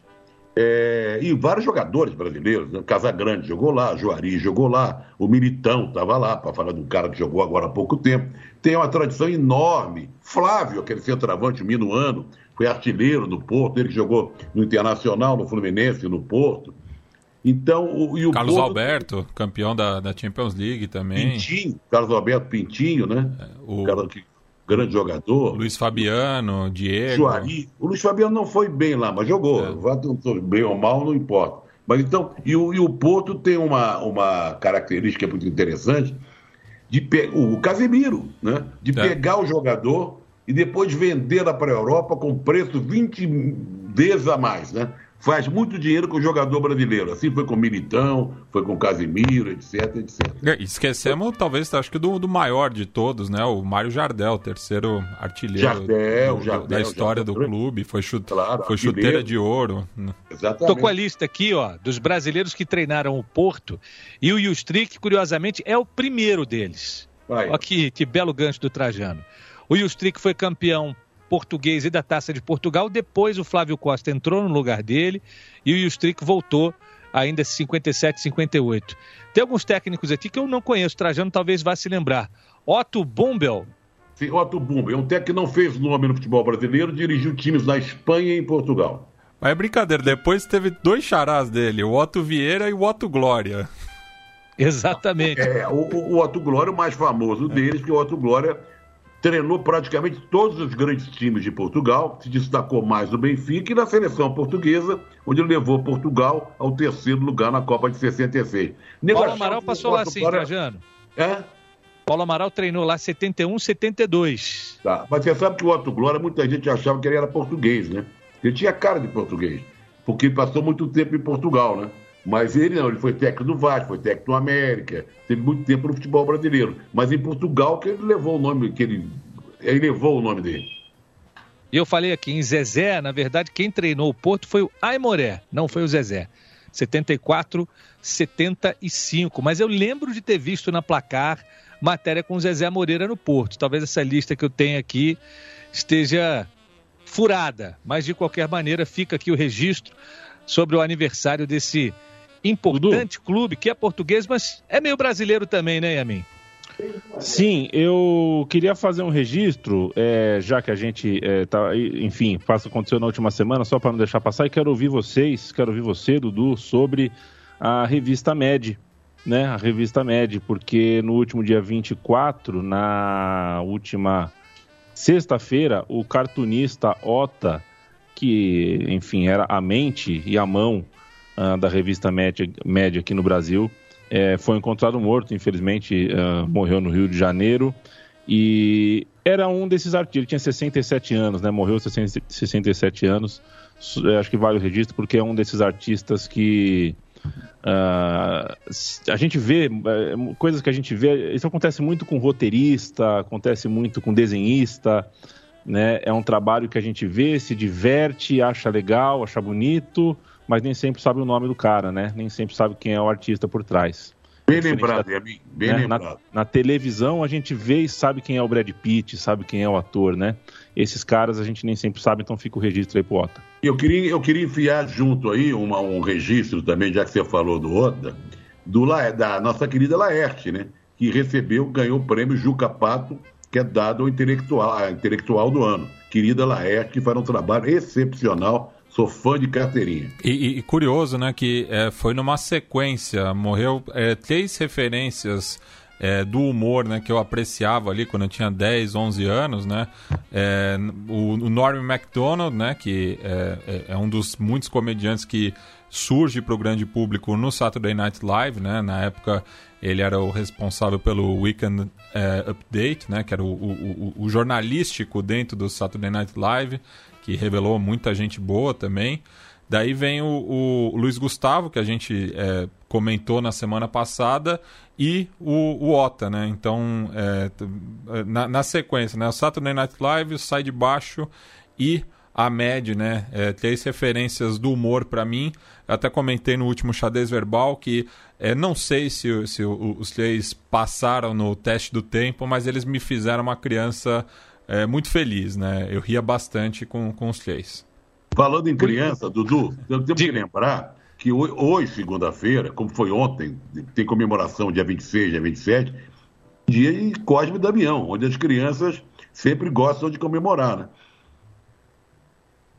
É, e vários jogadores brasileiros, né? Casagrande jogou lá, Juari jogou lá, o Militão estava lá, para falar de um cara que jogou agora há pouco tempo. Tem uma tradição enorme. Flávio, aquele centroavante minuano, foi artilheiro do Porto, ele que jogou no Internacional, no Fluminense, no Porto. Então, o, e o Carlos Porto... Alberto, campeão da, da Champions League também. Pintinho, Carlos Alberto Pintinho, né? É, o... cara que grande jogador. Luiz Fabiano, Diego. Juari. O Luiz Fabiano não foi bem lá, mas jogou. É. Bem ou mal, não importa. Mas então, e o, e o Porto tem uma, uma característica muito interessante de pe... o Casemiro, né? De é. pegar o jogador e depois vender para a Europa com preço 20 vezes a mais, né? Faz muito dinheiro com o jogador brasileiro. Assim foi com o Militão, foi com o Casimiro, etc, etc. É, esquecemos, talvez, acho que do, do, maior de todos, né? O Mário Jardel, terceiro artilheiro Jardel, do, Jardel, da história Jardel, do clube. Foi, chute, claro, foi chuteira de ouro. Exatamente. Tô com a lista aqui, ó, dos brasileiros que treinaram o Porto. E o Justric, curiosamente, é o primeiro deles. Vai. Olha que, que belo gancho do Trajano. O Justric foi campeão português e da Taça de Portugal. Depois o Flávio Costa entrou no lugar dele e o Justric voltou ainda 57, 58. Tem alguns técnicos aqui que eu não conheço, Trajano talvez vá se lembrar. Otto Bumbel. Sim, Otto Bumbel, é um técnico que não fez nome no futebol brasileiro, dirigiu times na Espanha e em Portugal. Mas é brincadeira, depois teve dois charás dele, o Otto Vieira e o Otto Glória. Exatamente. É, o, o Otto Glória é o mais famoso deles, porque o Otto Glória treinou praticamente todos os grandes times de Portugal, se destacou mais no Benfica e na seleção portuguesa, onde levou Portugal ao terceiro lugar na Copa de 66. Paulo Amaral passou lá sim, Trajano. É? Paulo Amaral treinou lá 71, 72. Tá, mas você sabe que o Otto Glória, muita gente achava que ele era português, né? Ele tinha cara de português, porque passou muito tempo em Portugal, né? Mas ele não, ele foi técnico do Vasco, foi técnico do América, teve muito tempo no futebol brasileiro. Mas em Portugal que ele levou o nome, que ele, ele levou o nome dele. E eu falei aqui em Zezé, na verdade, quem treinou o Porto foi o Aimoré, não foi o Zezé. 74, 75. Mas eu lembro de ter visto na placar matéria com o Zezé Moreira no Porto. Talvez essa lista que eu tenho aqui esteja furada, mas de qualquer maneira fica aqui o registro sobre o aniversário desse importante Dudu. clube que é português, mas é meio brasileiro também, né, Yamin? Sim, eu queria fazer um registro, é, já que a gente é, tá, enfim, faça aconteceu na última semana, só para não deixar passar, e quero ouvir vocês, quero ouvir você, Dudu, sobre a revista Med, né? A revista Med, porque no último dia 24, na última sexta-feira, o cartunista Ota, que, enfim, era a mente e a mão uh, da revista Média, Média aqui no Brasil, é, foi encontrado morto, infelizmente, uh, morreu no Rio de Janeiro. E era um desses artistas, ele tinha 67 anos, né? Morreu 67 anos. Acho que vale o registro porque é um desses artistas que Uh, a gente vê uh, coisas que a gente vê, isso acontece muito com roteirista, acontece muito com desenhista, né? É um trabalho que a gente vê, se diverte, acha legal, acha bonito, mas nem sempre sabe o nome do cara, né? Nem sempre sabe quem é o artista por trás. Bem lembrado, da, bem né? lembrado. Na, na, televisão a gente vê e sabe quem é o Brad Pitt, sabe quem é o ator, né? Esses caras a gente nem sempre sabe, então fica o registro aí pro Ota. Eu queria, eu queria enfiar junto aí uma, um registro também, já que você falou do Ota, do, da nossa querida Laerte, né? Que recebeu, ganhou o prêmio Juca Pato, que é dado ao intelectual, intelectual do ano. Querida Laerte, que faz um trabalho excepcional Sou fã de carteirinha. E, e curioso, né, que é, foi numa sequência, morreu é, três referências é, do humor, né, que eu apreciava ali quando eu tinha 10, 11 anos, né, é, o, o Norm MacDonald, né, que é, é, é, um dos muitos comediantes que surge para o grande público no Saturday Night Live, né, na época ele era o responsável pelo Weekend é, Update, né, que era o, o, o, o jornalístico dentro do Saturday Night Live, que revelou muita gente boa também. Daí vem o, o Luiz Gustavo, que a gente é, comentou na semana passada, e o, o Ota, né? Então, é, na, na, sequência, né? O Saturday Night Live, o Sai de Baixo e a Med, né? É, três referências do humor para mim. Eu até comentei no último xadrez verbal que é, não sei se, se os três passaram no teste do tempo, mas eles me fizeram uma criança é, muito feliz, né? Eu ria bastante com, com os três. Falando em criança, Dudu, eu tenho que lembrar que hoje, segunda-feira, como foi ontem, tem comemoração dia 26, dia 27, dia de Cosme e Damião, onde as crianças sempre gostam de comemorar, né?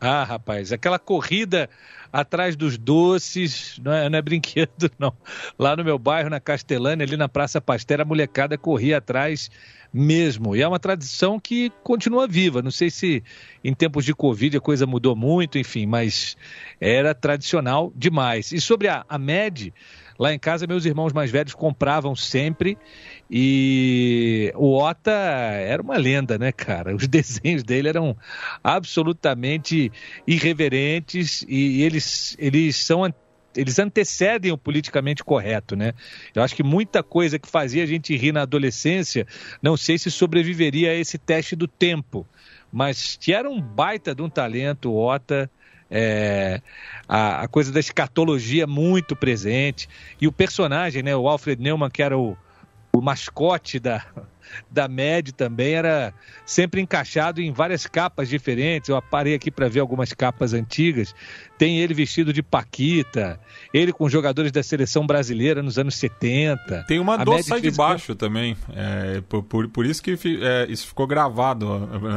Ah, rapaz, aquela corrida atrás dos doces, não é, não é, brinquedo, *laughs* não. Lá no meu bairro, na Castelânia, ali na Praça Pastera, a molecada corria atrás mesmo. E é uma tradição que continua viva. Não sei se em tempos de Covid a coisa mudou muito, enfim, mas era tradicional demais. E sobre a, a MED, lá em casa meus irmãos mais velhos compravam sempre e o Ota era uma lenda, né, cara? Os *laughs* desenhos dele eram absolutamente irreverentes e eles, eles são eles antecedem o politicamente correto, né? Eu acho que muita coisa que fazia a gente rir na adolescência, não sei se sobreviveria a esse teste do tempo, mas que era um baita de um talento, Ota, é, a, a, coisa da escatologia muito presente, e o personagem, né, o Alfred Neumann, que era o, o mascote da, da MED também era sempre encaixado em várias capas diferentes. Eu parei aqui para ver algumas capas antigas. Tem ele vestido de Paquita, ele com jogadores da seleção brasileira nos anos 70. Tem uma do Sai de Baixo também. É, por, por, por, isso que é, isso ficou gravado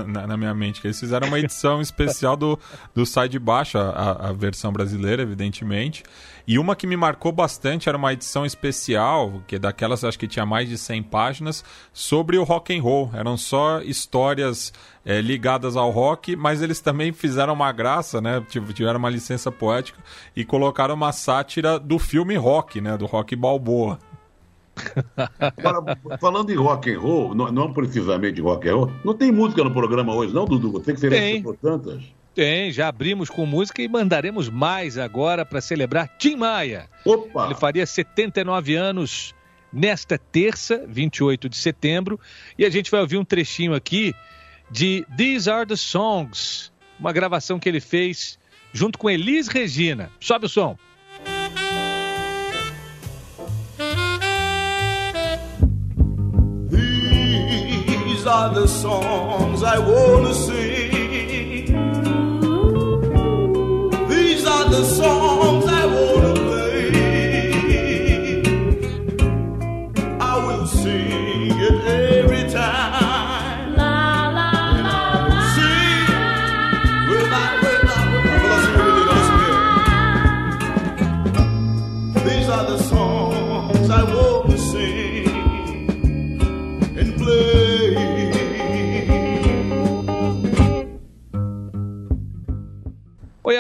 na, na, minha mente. Que eles fizeram uma edição *laughs* especial do, do Sai de Baixo, a, a versão brasileira, evidentemente. E uma que me marcou bastante era uma edição especial, que daquelas acho que tinha mais de 100 páginas, sobre o rock and roll. Eram só histórias é, ligadas ao rock, mas eles também fizeram uma graça, né? Tiveram uma licença poética e colocaram uma sátira do filme rock, né? Do rock balboa. Agora, falando em rock and roll, não, não, precisamente rock and roll, não tem música no programa hoje, não, Dudu? Você que selecionou tantas. Tem, já abrimos com música e mandaremos mais agora para celebrar Tim Maia. Opa! Ele faria 79 anos nesta terça, 28 de setembro, e a gente vai ouvir um trechinho aqui de These Are the Songs, uma gravação que ele fez junto com Elis Regina. Sobe o som. These are the songs I wanna sing. the songs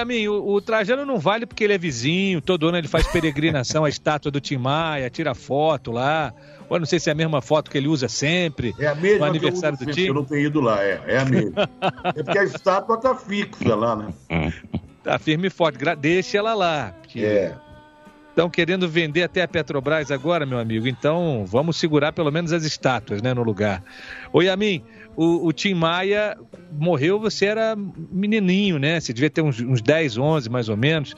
Oi, Amin, o, o, Trajano não vale porque ele é vizinho, todo ano ele faz peregrinação à *laughs* estátua do Tim Maia, tira foto lá. Ou não sei se é a mesma foto que ele usa sempre. É a mesma no aniversário do time. Eu não tenho ido lá, é, é a mesma. *laughs* é porque a estátua tá fixa lá, né? Tá firme e forte, deixa ela lá. É. Estão querendo vender até a Petrobras agora, meu amigo. Então, vamos segurar pelo menos as estátuas, né, no lugar. Oi, Yamin, o, o Tim Maia morreu, você era menininho, né? Você devia ter uns, uns 10, 11 mais ou menos.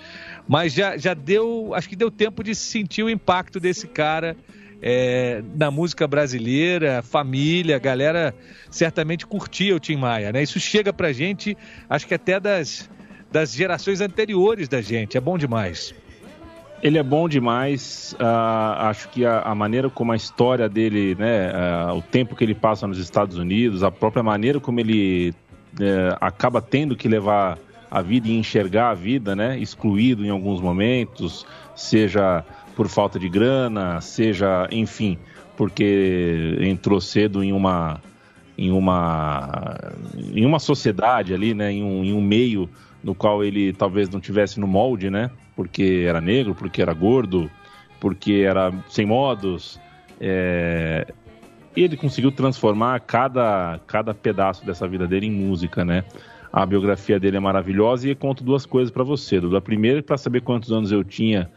Mas já, já deu, acho que deu tempo de sentir o impacto desse cara é, na música brasileira, família, galera certamente curtia o Tim Maia, né? Isso chega pra gente, acho que até das, das gerações anteriores da gente, é bom demais. Ele é bom demais. Uh, acho que a, a, maneira como a história dele, né, uh, o tempo que ele passa nos Estados Unidos, a própria maneira como ele uh, acaba tendo que levar a vida e enxergar a vida, né, excluído em alguns momentos, seja por falta de grana, seja, enfim, porque entrou cedo em uma em uma em uma sociedade ali, né, em um, em um meio no qual ele talvez não tivesse no molde, né? Porque era negro, porque era gordo, porque era sem modos. É... Ele conseguiu transformar cada, cada pedaço dessa vida dele em música, né? A biografia dele é maravilhosa e conto duas coisas para você. Da primeira, para saber quantos anos eu tinha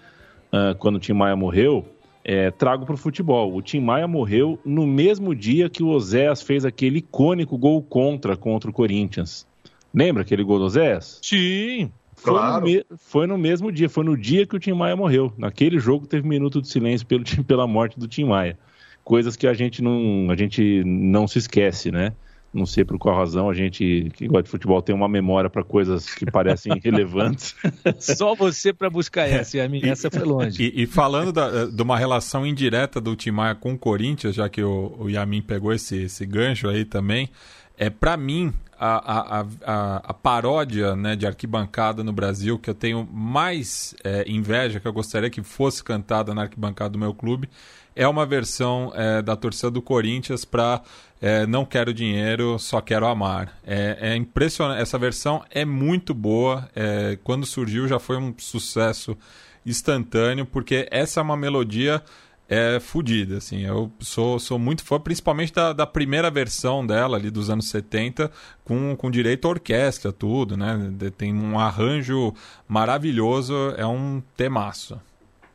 uh, quando o Tim Maia morreu, é, trago para o futebol. O Tim Maia morreu no mesmo dia que o Oséias fez aquele icônico gol contra contra o Corinthians. Lembra aquele gol do Oséias? Sim. Foi, claro. no me... foi no mesmo dia, foi no dia que o Tim Maia morreu. Naquele jogo teve um minuto de silêncio pelo, *laughs* pela morte do Tim Maia. Coisas que a gente não, a gente não se esquece, né? Não sei por qual razão a gente que gosta de futebol tem uma memória para coisas que parecem *laughs* irrelevantes. Só você para buscar essa, e a minha essa foi longe. E, e falando da, de uma relação indireta do Tim Maia com o Corinthians, já que o, o Yamin pegou esse, esse gancho aí também, é para mim a, a, a, a, paródia né, de arquibancada no Brasil que eu tenho mais é, inveja, que eu gostaria que fosse cantada na arquibancada do meu clube, é uma versão é, da torcida do Corinthians para é, Não Quero Dinheiro, Só Quero Amar. É, é impressionante, essa versão é muito boa. É, quando surgiu já foi um sucesso instantâneo, porque essa é uma melodia é fodida, assim. Eu sou, sou muito fã, principalmente da, da primeira versão dela, ali dos anos 70, com, com direito à orquestra, tudo, né? Tem um arranjo maravilhoso, é um temaço.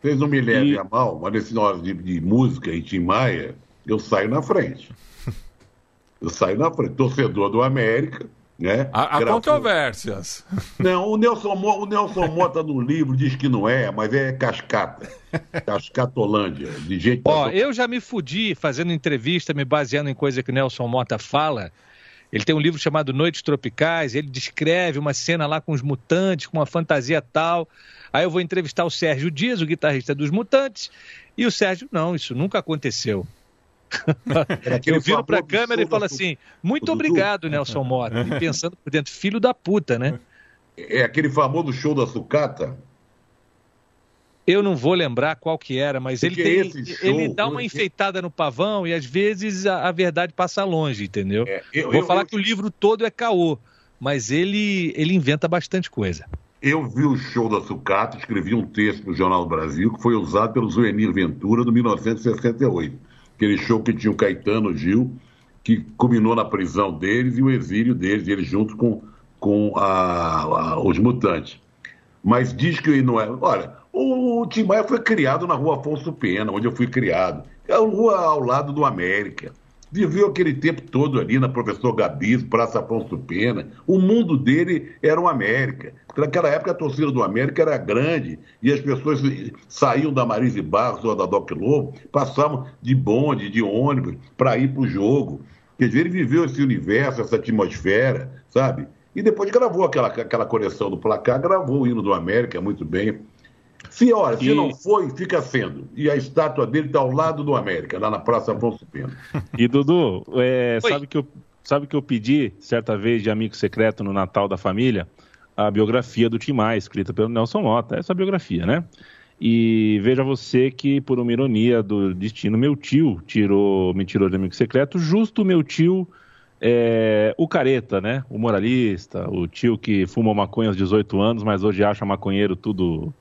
Vocês não me levem e... a mal, mas nesse hora de, de música e Tim Maia, eu saio na frente. *laughs* Eu saio na frente. Torcedor do América, né? Há, há controvérsias. *laughs* Não, o Nelson, o Nelson Mota no livro diz que não é, mas é cascata. Cascatolândia, de gente. Ó, eu já me fudi fazendo entrevista, me baseando em coisa que o Nelson Mota fala. Ele tem um livro chamado Noites Tropicais, ele descreve uma cena lá com os mutantes, com uma fantasia tal. Aí eu vou entrevistar o Sérgio Dias, o guitarrista dos Mutantes, e o Sérgio, não, isso nunca aconteceu. *laughs* eu viro para a câmera e falo assim: muito obrigado, Nelson Mota. E pensando por dentro, filho da puta, né? É aquele famoso show da sucata? Eu não vou lembrar qual que era, mas ele, tem, show, ele dá uma enfeitada no pavão e às vezes a, a verdade passa longe, entendeu? É, eu, vou eu, falar eu, que o livro todo é caô, mas ele, ele inventa bastante coisa. Eu vi o show da sucata, escrevi um texto no Jornal do Brasil que foi usado pelo Zuenir Ventura no 1968 aquele show que tinha o Caetano Gil, que culminou na prisão deles e o exílio deles, eles juntos com, com a, a, os mutantes. Mas diz que não é. Olha, o, o Tim Maia foi criado na rua Afonso Pena, onde eu fui criado. É a rua ao lado do América viveu aquele tempo todo ali na Professor Gabis, Praça Afonso Pena. O mundo dele era o América. Naquela época a torcida do América era grande e as pessoas saíam da Marise Barros ou da Doc Lobo, passavam de bonde, de ônibus, para ir para o jogo. Quer dizer, ele viveu esse universo, essa atmosfera, sabe? E depois gravou aquela, aquela coleção do placar, gravou o hino do América muito bem. Se, olha, se não foi, fica sendo. E a estátua dele está ao lado do América, lá na Praça Afonso Pena. E, Dudu, é, sabe, que eu, sabe que eu pedi, certa vez, de amigo secreto no Natal da família, a biografia do Tim Maia, escrita pelo Nelson Mota. Essa biografia, né? E veja você que, por uma ironia do destino, meu tio tirou, me tirou de amigo secreto, justo meu tio, é, o careta, né? O moralista, o tio que fuma maconha aos 18 anos, mas hoje acha maconheiro tudo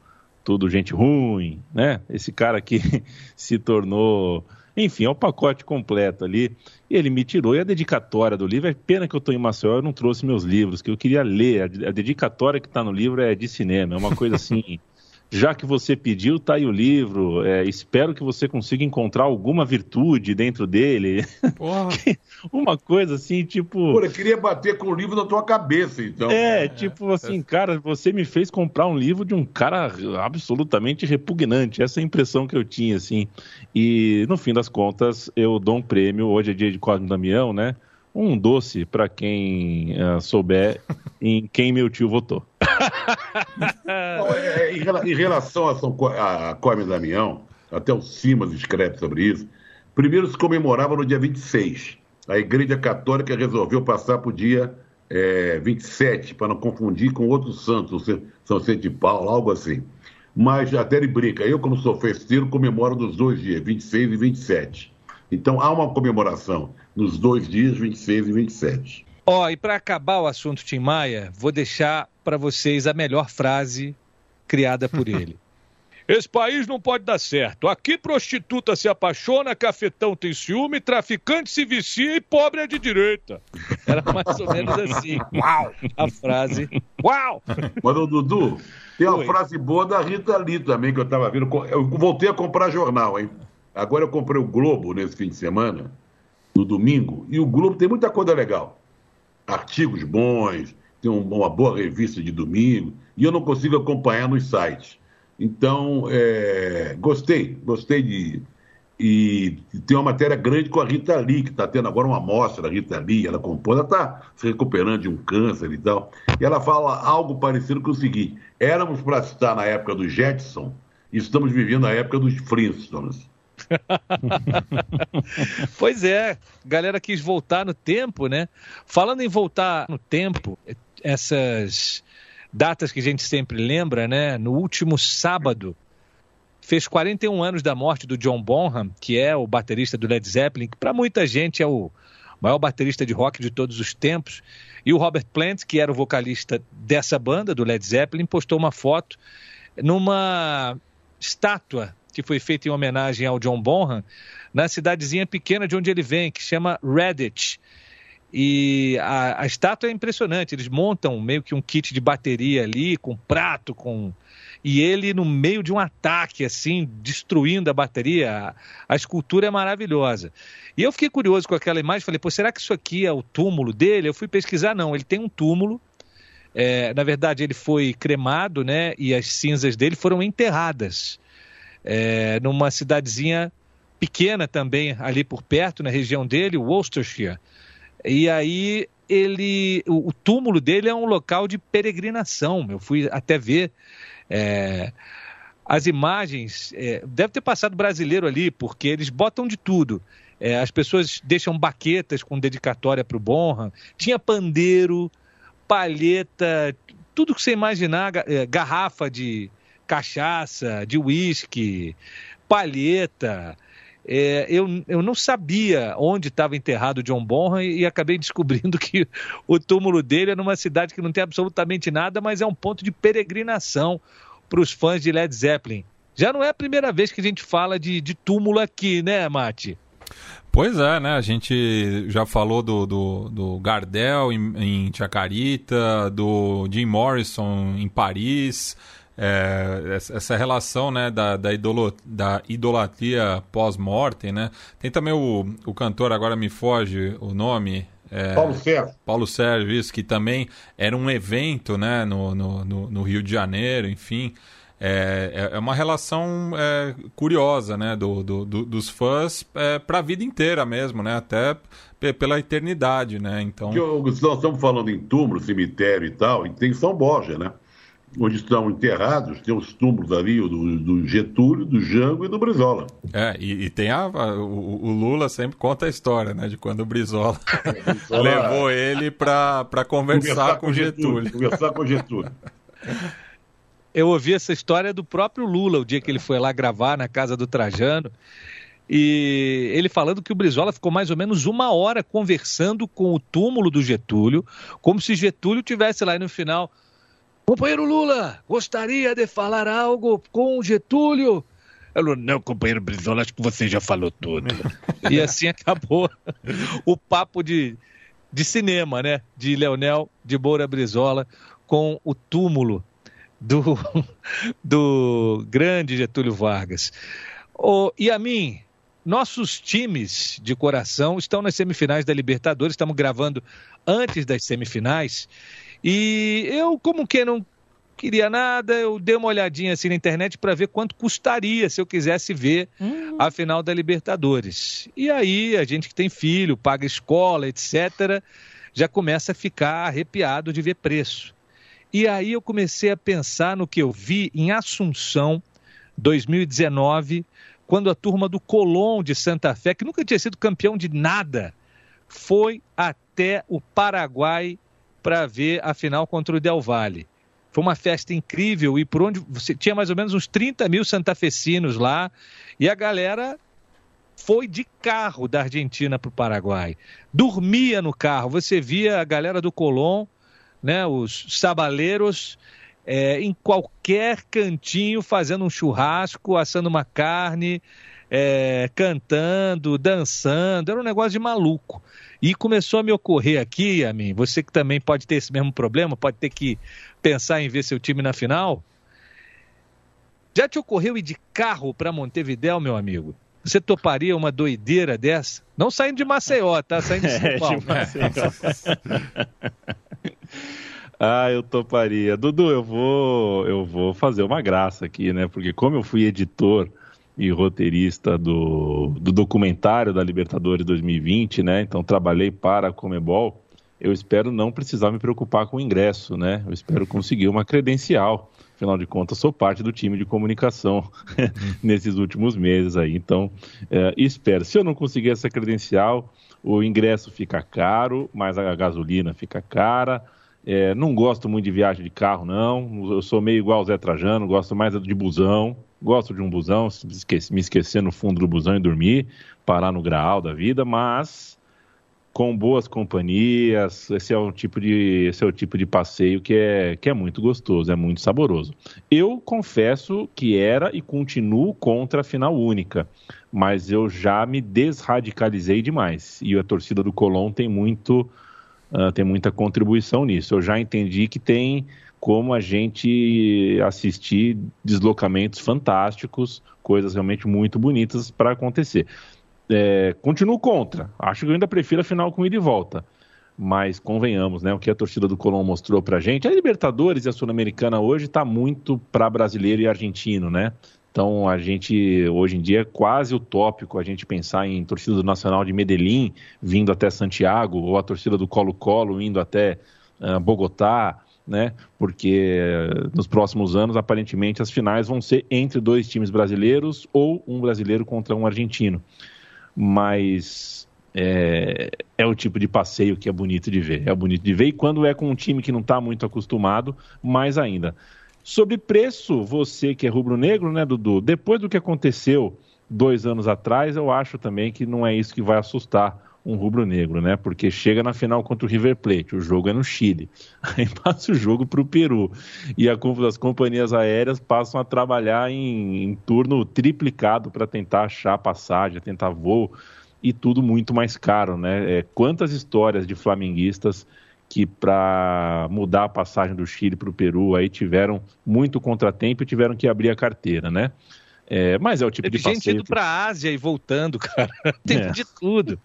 tudo gente ruim, né? Esse cara que *laughs* se tornou, enfim, é o pacote completo ali. E ele me tirou. E a dedicatória do livro, é pena que eu estou em Maceió, eu não trouxe meus livros, que eu queria ler. A, dedicatória que está no livro é de cinema, é uma coisa assim. *laughs* já que você pediu, tá aí o livro. É, espero que você consiga encontrar alguma virtude dentro dele. *laughs* Uma coisa assim, tipo. Pô, eu queria bater com o livro na tua cabeça, então. É, tipo assim, cara, você me fez comprar um livro de um cara absolutamente repugnante. Essa é a impressão que eu tinha, assim. E no fim das contas, eu dou um prêmio. Hoje é dia de Cosme Damião, né? Um doce para quem uh, souber em quem meu tio votou. *laughs* É, em relação a, São, a Cosme Damião, até o Simas escreve sobre isso. Primeiro se comemorava no dia 26. A Igreja Católica resolveu passar para o dia é, 27, para não confundir com outros santos, São Vicente de Paulo, algo assim. Mas até ele brinca, eu, como sou festeiro, comemoro nos dois dias, 26 e 27. Então há uma comemoração nos dois dias, 26 e 27. Ó, oh, e para acabar o assunto Tim Maia, vou deixar para vocês a melhor frase criada por *laughs* ele. Esse país não pode dar certo. Aqui prostituta se apaixona, cafetão tem ciúme, traficante se vicia e pobre é de direita. Era mais ou menos assim. *laughs* Uau! A frase. Uau! Mas, Dudu, tem uma Oi. frase boa da Rita Lee também que eu estava vendo. Eu voltei a comprar jornal, hein? Agora eu comprei o Globo nesse fim de semana, no domingo, e o Globo tem muita coisa legal. Artigos bons, tem uma boa revista de domingo, e eu não consigo acompanhar nos sites. Então, é, gostei, gostei de. E tem uma matéria grande com a Rita Lee, que está tendo agora uma amostra da Rita Lee, ela compôs, ela está se recuperando de um câncer e tal. E ela fala algo parecido com o seguinte: éramos para estar na época do Jetson, e estamos vivendo a época dos Flintstones. *laughs* pois é, galera quis voltar no tempo, né? Falando em voltar no tempo, essas datas que a gente sempre lembra, né? No último sábado, fez 41 anos da morte do John Bonham, que é o baterista do Led Zeppelin, que para muita gente é o maior baterista de rock de todos os tempos. E o Robert Plant, que era o vocalista dessa banda, do Led Zeppelin, postou uma foto numa estátua que foi feita em homenagem ao John Bonham, na cidadezinha pequena de onde ele vem, que chama Redditch. E a, a, estátua é impressionante. Eles montam meio que um kit de bateria ali, com prato, com. E ele no meio de um ataque, assim, destruindo a bateria. A, escultura é maravilhosa. E eu fiquei curioso com aquela imagem, falei, pô, será que isso aqui é o túmulo dele? Eu fui pesquisar, não. Ele tem um túmulo. É, na verdade, ele foi cremado, né? E as cinzas dele foram enterradas é, numa cidadezinha pequena também ali por perto, na região dele, Worcestershire. E aí ele, o, o túmulo dele é um local de peregrinação. Eu fui até ver é, as imagens. É, deve ter passado brasileiro ali, porque eles botam de tudo. É, as pessoas deixam baquetas com dedicatória para o Bonham. Tinha pandeiro, palheta, tudo que você imaginar, é, garrafa de cachaça, de uísque, palheta. É, eu, eu não sabia onde estava enterrado John Bonham e, e, acabei *laughs* descobrindo que o túmulo dele é numa cidade que não tem absolutamente nada, mas é um ponto de peregrinação para os fãs de Led Zeppelin. Já não é a primeira vez que a gente fala de, de túmulo aqui, né, Mate? Pois é, né? A gente já falou do, do, do Gardel em, em Chacarita, do Jim Morrison em Paris é, essa relação né, da, da, idolo, da idolatria pós-mortem, né? Tem também o, o cantor, agora me foge o nome, é, Paulo Sérgio. Paulo Sérgio, isso, que também era um evento né, no, no, no Rio de Janeiro, enfim. É, é, é uma relação é, curiosa né, do, do, do dos fãs é, para a vida inteira mesmo, né, até pela eternidade. Né, então... nós estamos falando em túmulo, cemitério e tal, e tem São Borja, né? Onde estão enterrados, tem os túmulos ali do, do Getúlio, do Jango e do Brizola. É, e, e tem a, a o, o, Lula sempre conta a história, né, de quando o Brizola, *laughs* Brizola levou ele para conversar, conversar com, com Getúlio. Getúlio. Conversar com Getúlio. *laughs* Eu ouvi essa história do próprio Lula, o dia que ele foi lá gravar na casa do Trajano. E ele falando que o Brizola ficou mais ou menos uma hora conversando com o túmulo do Getúlio, como se Getúlio tivesse lá e no final Companheiro Lula, gostaria de falar algo com Getúlio? Ele não, companheiro Brizola, acho que você já falou tudo. e assim acabou o papo de, de cinema, né? De Leonel de Moura Brizola com o túmulo do, do grande Getúlio Vargas. Oh, e a mim, nossos times de coração estão nas semifinais da Libertadores, estamos gravando antes das semifinais. E eu, como que não queria nada, eu dei uma olhadinha assim na internet para ver quanto custaria se eu quisesse ver uhum. a final da Libertadores. E aí, a gente que tem filho, paga escola, etc., já começa a ficar arrepiado de ver preço. E aí eu comecei a pensar no que eu vi em Assunção, 2019, quando a turma do Colón de Santa Fé, que nunca tinha sido campeão de nada, foi até o Paraguai para ver a final contra o Del Valle. Foi uma festa incrível e por onde você tinha mais ou menos uns 30 mil santafecinos lá e a galera foi de carro da Argentina para o Paraguai. Dormia no carro. Você via a galera do Colón, né, os sabaleiros, é, em qualquer cantinho fazendo um churrasco, assando uma carne, é, cantando, dançando. Era um negócio de maluco. E começou a me ocorrer aqui, a mim, você que também pode ter esse mesmo problema, pode ter que pensar em ver seu time na final. Já te ocorreu ir de carro para Montevidéu, meu amigo? Você toparia uma doideira dessa? Não saindo de Maceió, tá? Saindo de *laughs* São é, Paulo. De *laughs* ah, eu toparia. Dudu, eu vou, eu vou fazer uma graça aqui, né? Porque como eu fui editor e roteirista do, do documentário da Libertadores 2020, né? Então trabalhei para a Comebol. Eu espero não precisar me preocupar com o ingresso, né? Eu espero conseguir uma credencial. Afinal de contas, sou parte do time de comunicação *laughs* nesses últimos meses aí. Então, é, espero. Se eu não conseguir essa credencial, o ingresso fica caro, mas a gasolina fica cara. É, não gosto muito de viagem de carro, não. Eu sou meio igual o Zé Trajano, gosto mais de busão. Gosto de um busão, me esquecer no fundo do busão e dormir, parar no graal da vida, mas com boas companhias, esse é o tipo de, esse é o tipo de passeio que é, que é muito gostoso, é muito saboroso. Eu confesso que era e continuo contra a final única, mas eu já me desradicalizei demais e a torcida do Colón tem muito uh, tem muita contribuição nisso. Eu já entendi que tem como a gente assistir deslocamentos fantásticos, coisas realmente muito bonitas para acontecer. É, continuo contra. Acho que eu ainda prefiro a final com ida e volta. Mas convenhamos, né? O que a torcida do Colón mostrou pra gente. A Libertadores e a Sul-Americana hoje está muito para brasileiro e argentino, né? Então a gente hoje em dia é quase utópico a gente pensar em torcida do Nacional de Medellín vindo até Santiago ou a torcida do Colo-Colo indo até uh, Bogotá né? Porque nos próximos anos, aparentemente, as finais vão ser entre dois times brasileiros ou um brasileiro contra um argentino. Mas é, é, o tipo de passeio que é bonito de ver. É bonito de ver. E quando é com um time que não está muito acostumado, mais ainda. Sobre preço, você que é rubro-negro, né, Dudu? Depois do que aconteceu dois anos atrás, eu acho também que não é isso que vai assustar um rubro-negro, né? Porque chega na final contra o River Plate, o jogo é no Chile, *laughs* aí passa o jogo para o Peru e a, as companhias aéreas passam a trabalhar em, em turno triplicado para tentar achar passagem, tentar voo e tudo muito mais caro, né? É, quantas histórias de flamenguistas que para mudar a passagem do Chile para o Peru aí tiveram muito contratempo e tiveram que abrir a carteira, né? É, mas é o tipo Teve de passeio. gente indo para a Ásia e voltando, cara. *laughs* Tem é. de tudo.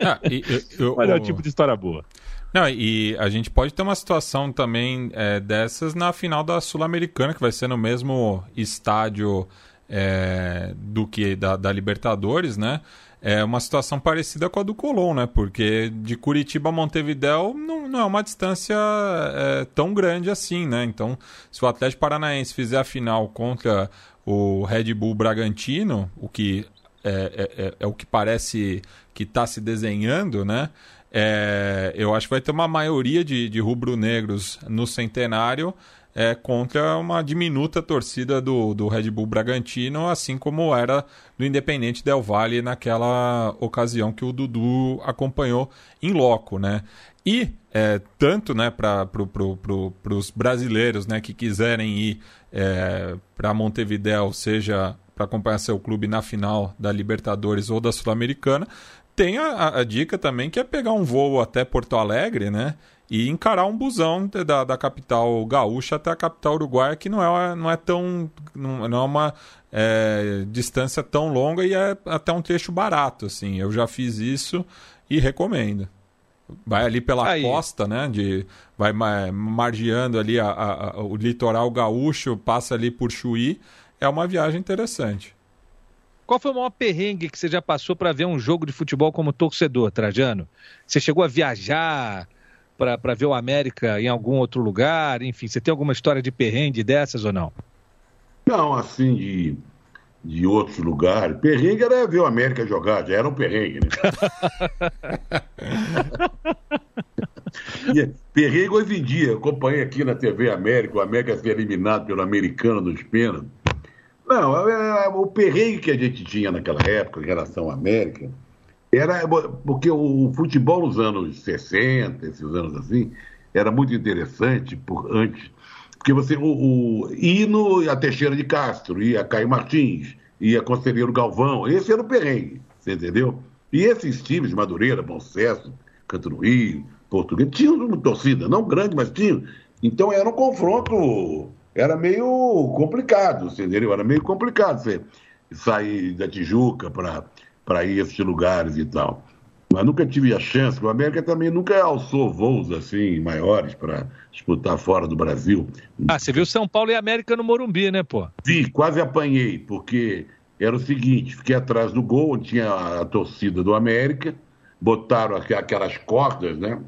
Ah, e, eu, eu, mas é o tipo de história boa. Não, e a gente pode ter uma situação também é, dessas na final da Sul-Americana, que vai ser no mesmo estádio é, do que da, da, Libertadores, né? É uma situação parecida com a do Colón, né? Porque de Curitiba a Montevidéu não, não é uma distância é, tão grande assim, né? Então, se o Atlético Paranaense fizer a final contra o Red Bull Bragantino, o que é, é, é, é o que parece que está se desenhando, né? É, eu acho que vai ter uma maioria de, de rubro-negros no centenário é, contra uma diminuta torcida do, do Red Bull Bragantino, assim como era do Independente Del Valle naquela ocasião que o Dudu acompanhou em loco, né? E é, tanto né, para pro, pro, pro, os brasileiros né, que quiserem ir é, para Montevideo, seja para acompanhar seu clube na final da Libertadores ou da Sul-Americana, tem a, a, dica também que é pegar um voo até Porto Alegre, né? e encarar um busão da, da capital gaúcha até a capital uruguaia, que não é, não é tão. não, é uma é, distância tão longa e é até um trecho barato. assim. Eu já fiz isso e recomendo. Vai ali pela Aí. costa, né? De, vai margeando ali a, a, a, o litoral gaúcho, passa ali por Chuí. É uma viagem interessante. Qual foi o maior perrengue que você já passou para ver um jogo de futebol como torcedor, Trajano? Você chegou a viajar para ver o América em algum outro lugar? Enfim, você tem alguma história de perrengue dessas ou não? Não, assim, de, de outros lugares. Perrengue era ver o América jogar, já era um perrengue, né? *laughs* perrengue hoje em dia, acompanhei aqui na TV América, o América ser eliminado pelo americano nos pênaltis. Não, é, é, o perrengue que a gente tinha naquela época em relação à América era porque o futebol nos anos 60, esses anos assim, era muito interessante por antes, porque você o, o hino a Teixeira de Castro, ia Caio Martins, ia Conselheiro Galvão, esse era o perrengue, você entendeu? E esses times, Madureira, Bom Sucesso, Canto do Rio, Português, tinham uma torcida, não grande, mas tinham. Então era um confronto era meio complicado, você entendeu? Era meio complicado você sair da Tijuca para ir a esses lugares e tal. Mas nunca tive a chance, o América também nunca alçou voos assim maiores para disputar fora do Brasil. Ah, você viu São Paulo e América no Morumbi, né, pô? Vi, quase apanhei, porque era o seguinte, fiquei atrás do gol, tinha a torcida do América, botaram aquelas cordas, né?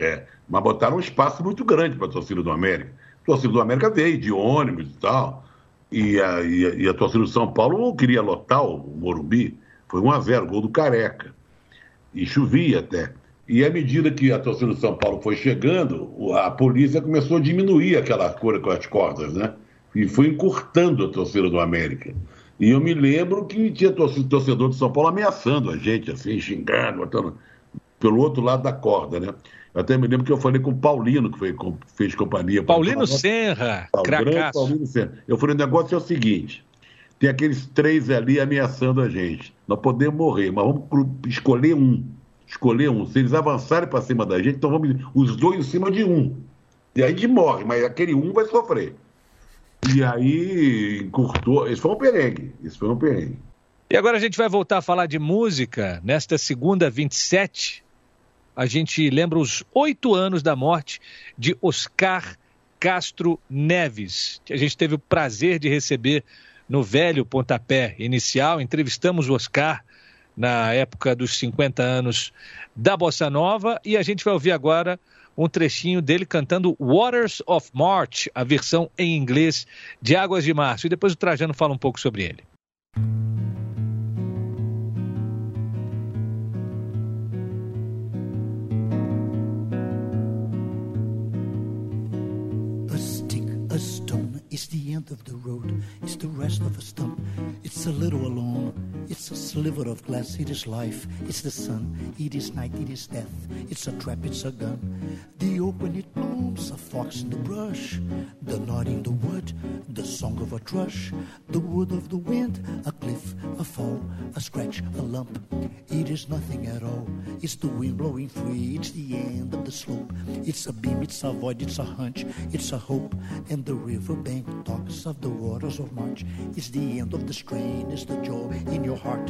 É, mas botaram um espaço muito grande para a torcida do América torcida do América veio de ônibus e tal. E a, e a, e a torcida do São Paulo queria lotar o Morumbi. Foi 1 a 0 gol do Careca. E chovia até. E à medida que a torcida do São Paulo foi chegando, a polícia começou a diminuir aquela cor com as cordas, né? E foi encurtando a torcida do América. E eu me lembro que tinha torcedor do São Paulo ameaçando a gente, assim, xingando, botando pelo outro lado da corda, né? Eu até me lembro que eu falei com o Paulino, que foi, fez companhia. Paulino Serra, cracaço. Paulino Serra. Eu falei, o negócio é o seguinte, tem aqueles três ali ameaçando a gente. Nós podemos morrer, mas vamos escolher um. Escolher um. Se eles avançarem para cima da gente, então vamos os dois em cima de um. E aí a gente morre, mas aquele um vai sofrer. E aí encurtou. Esse foi um perrengue. Esse foi um perrengue. E agora a gente vai voltar a falar de música nesta segunda 27 a gente lembra os oito anos da morte de Oscar Castro Neves, a gente teve o prazer de receber no velho pontapé inicial. Entrevistamos o Oscar na época dos 50 anos da Bossa Nova e a gente vai ouvir agora um trechinho dele cantando Waters of March, a versão em inglês de Águas de Março. E depois o Trajano fala um pouco sobre ele. End of the road, it's the rest of a stump, it's a little alone, it's a sliver of glass, it is life, it's the sun, it is night, it is death, it's a trap, it's a gun. The open it blooms, a fox in the brush, the nod in the wood, the song of a thrush, the wood of the wind, a cliff, a fall, a scratch, a lump. It is nothing at all, it's the wind blowing free, it's the end of the slope, it's a beam, it's a void, it's a hunch, it's a hope, and the river bank talks of the waters of March. It's the end of the strain, it's the joy in your heart.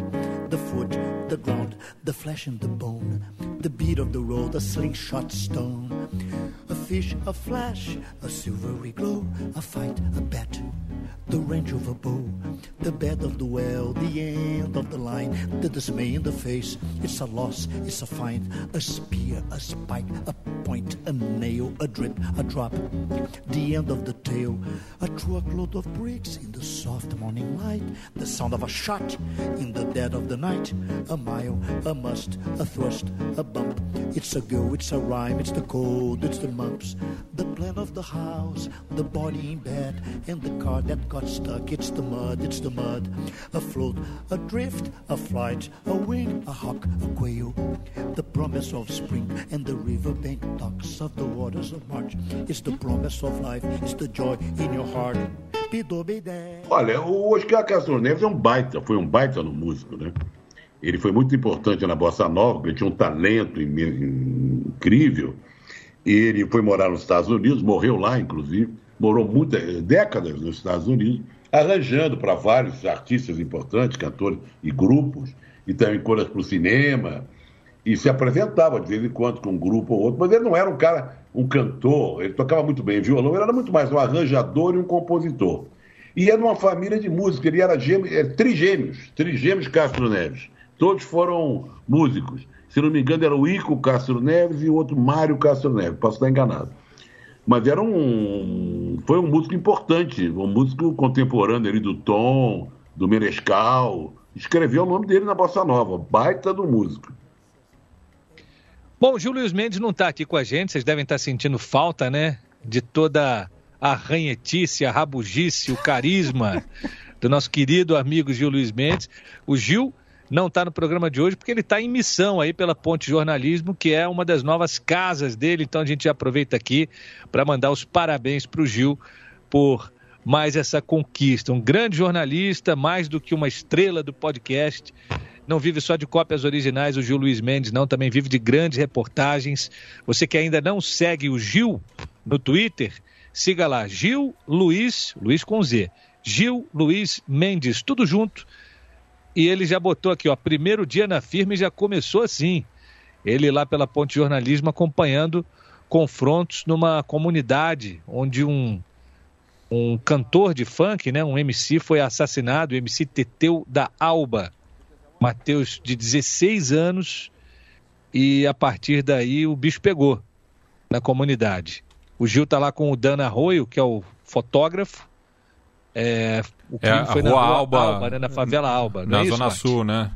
The foot, the ground, the flesh and the bone. The beat of the road, a slingshot stone. A fish, a flash, a silvery glow. A fight, a bet, the range of a bow. The bed of the well, the end of the line. The dismay in the face, it's a loss, it's a find. A spear, a spike, a point, a nail, a drip, a drop. The end of the tale, a truckload of bricks in the soft morning light, the sound of a shot in the dead of the night, a mile, a must, a thrust, a bump. It's a go, it's a rhyme, it's the cold, it's the mumps, the plan of the house, the body in bed, and the car that got stuck. It's the mud, it's the mud, a float, a drift, a flight, a wing, a hawk, a quail, the promise of spring, and the riverbank docks of the waters of March. It's the promise of life, it's the joy in your Olha, o Oscar Castro Neves é um baita, foi um baita no músico, né? Ele foi muito importante na Bossa Nova, ele tinha um talento incrível. Ele foi morar nos Estados Unidos, morreu lá, inclusive, morou muitas décadas nos Estados Unidos, arranjando para vários artistas importantes, cantores e grupos, e também coisas para o cinema, e se apresentava de vez em quando com um grupo ou outro, mas ele não era um cara, um cantor, ele tocava muito bem violão, ele era muito mais um arranjador e um compositor. E era uma família de músicos, ele era gêmeo, é, trigêmeos, trigêmeos Castro Neves. Todos foram músicos. Se não me engano, era o Ico Castro Neves e o outro Mário Castro Neves, posso estar enganado. Mas era um. Foi um músico importante, um músico contemporâneo ali do Tom, do Menescal. Escreveu o nome dele na Bossa Nova, baita do músico. Bom, Júlio Mendes não está aqui com a gente, vocês devem estar sentindo falta, né? De toda a ranhetice, a rabugice, o carisma *laughs* do nosso querido amigo Gil Luiz Mendes. O Gil não está no programa de hoje porque ele está em missão aí pela Ponte Jornalismo, que é uma das novas casas dele. Então a gente aproveita aqui para mandar os parabéns para o Gil por mais essa conquista. Um grande jornalista, mais do que uma estrela do podcast. Não vive só de cópias originais, o Gil Luiz Mendes não, também vive de grandes reportagens. Você que ainda não segue o Gil no Twitter, siga lá, Gil Luiz, Luiz com Z, Gil Luiz Mendes, tudo junto e ele já botou aqui, ó, primeiro dia na firme já começou assim. Ele lá pela Ponte Jornalismo acompanhando confrontos numa comunidade onde um, um cantor de funk, né, um MC foi assassinado, o MC Teteu da Alba. Mateus de 16 anos e a partir daí o bicho pegou na comunidade. O Gil tá lá com o Dan Arroio, que é o fotógrafo, é, o é, a foi Rua na Rua Alba, Alba né, na favela Alba. Na é Zona isso, Sul, né?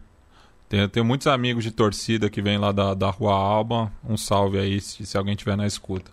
Tem, tem muitos amigos de torcida que vêm lá da, da Rua Alba. Um salve aí se, se alguém tiver na escuta.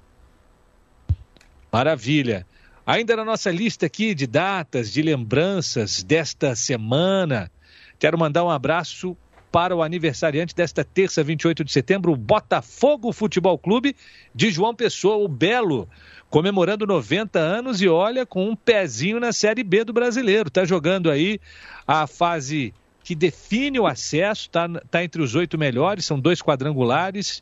Maravilha. Ainda na nossa lista aqui de datas, de lembranças desta semana, quero mandar um abraço para o aniversariante desta terça, 28 de setembro, o Botafogo Futebol Clube de João Pessoa, o Belo comemorando 90 anos e olha com um pezinho na Série B do brasileiro. Está jogando aí a fase que define o acesso, está tá entre os oito melhores, são dois quadrangulares.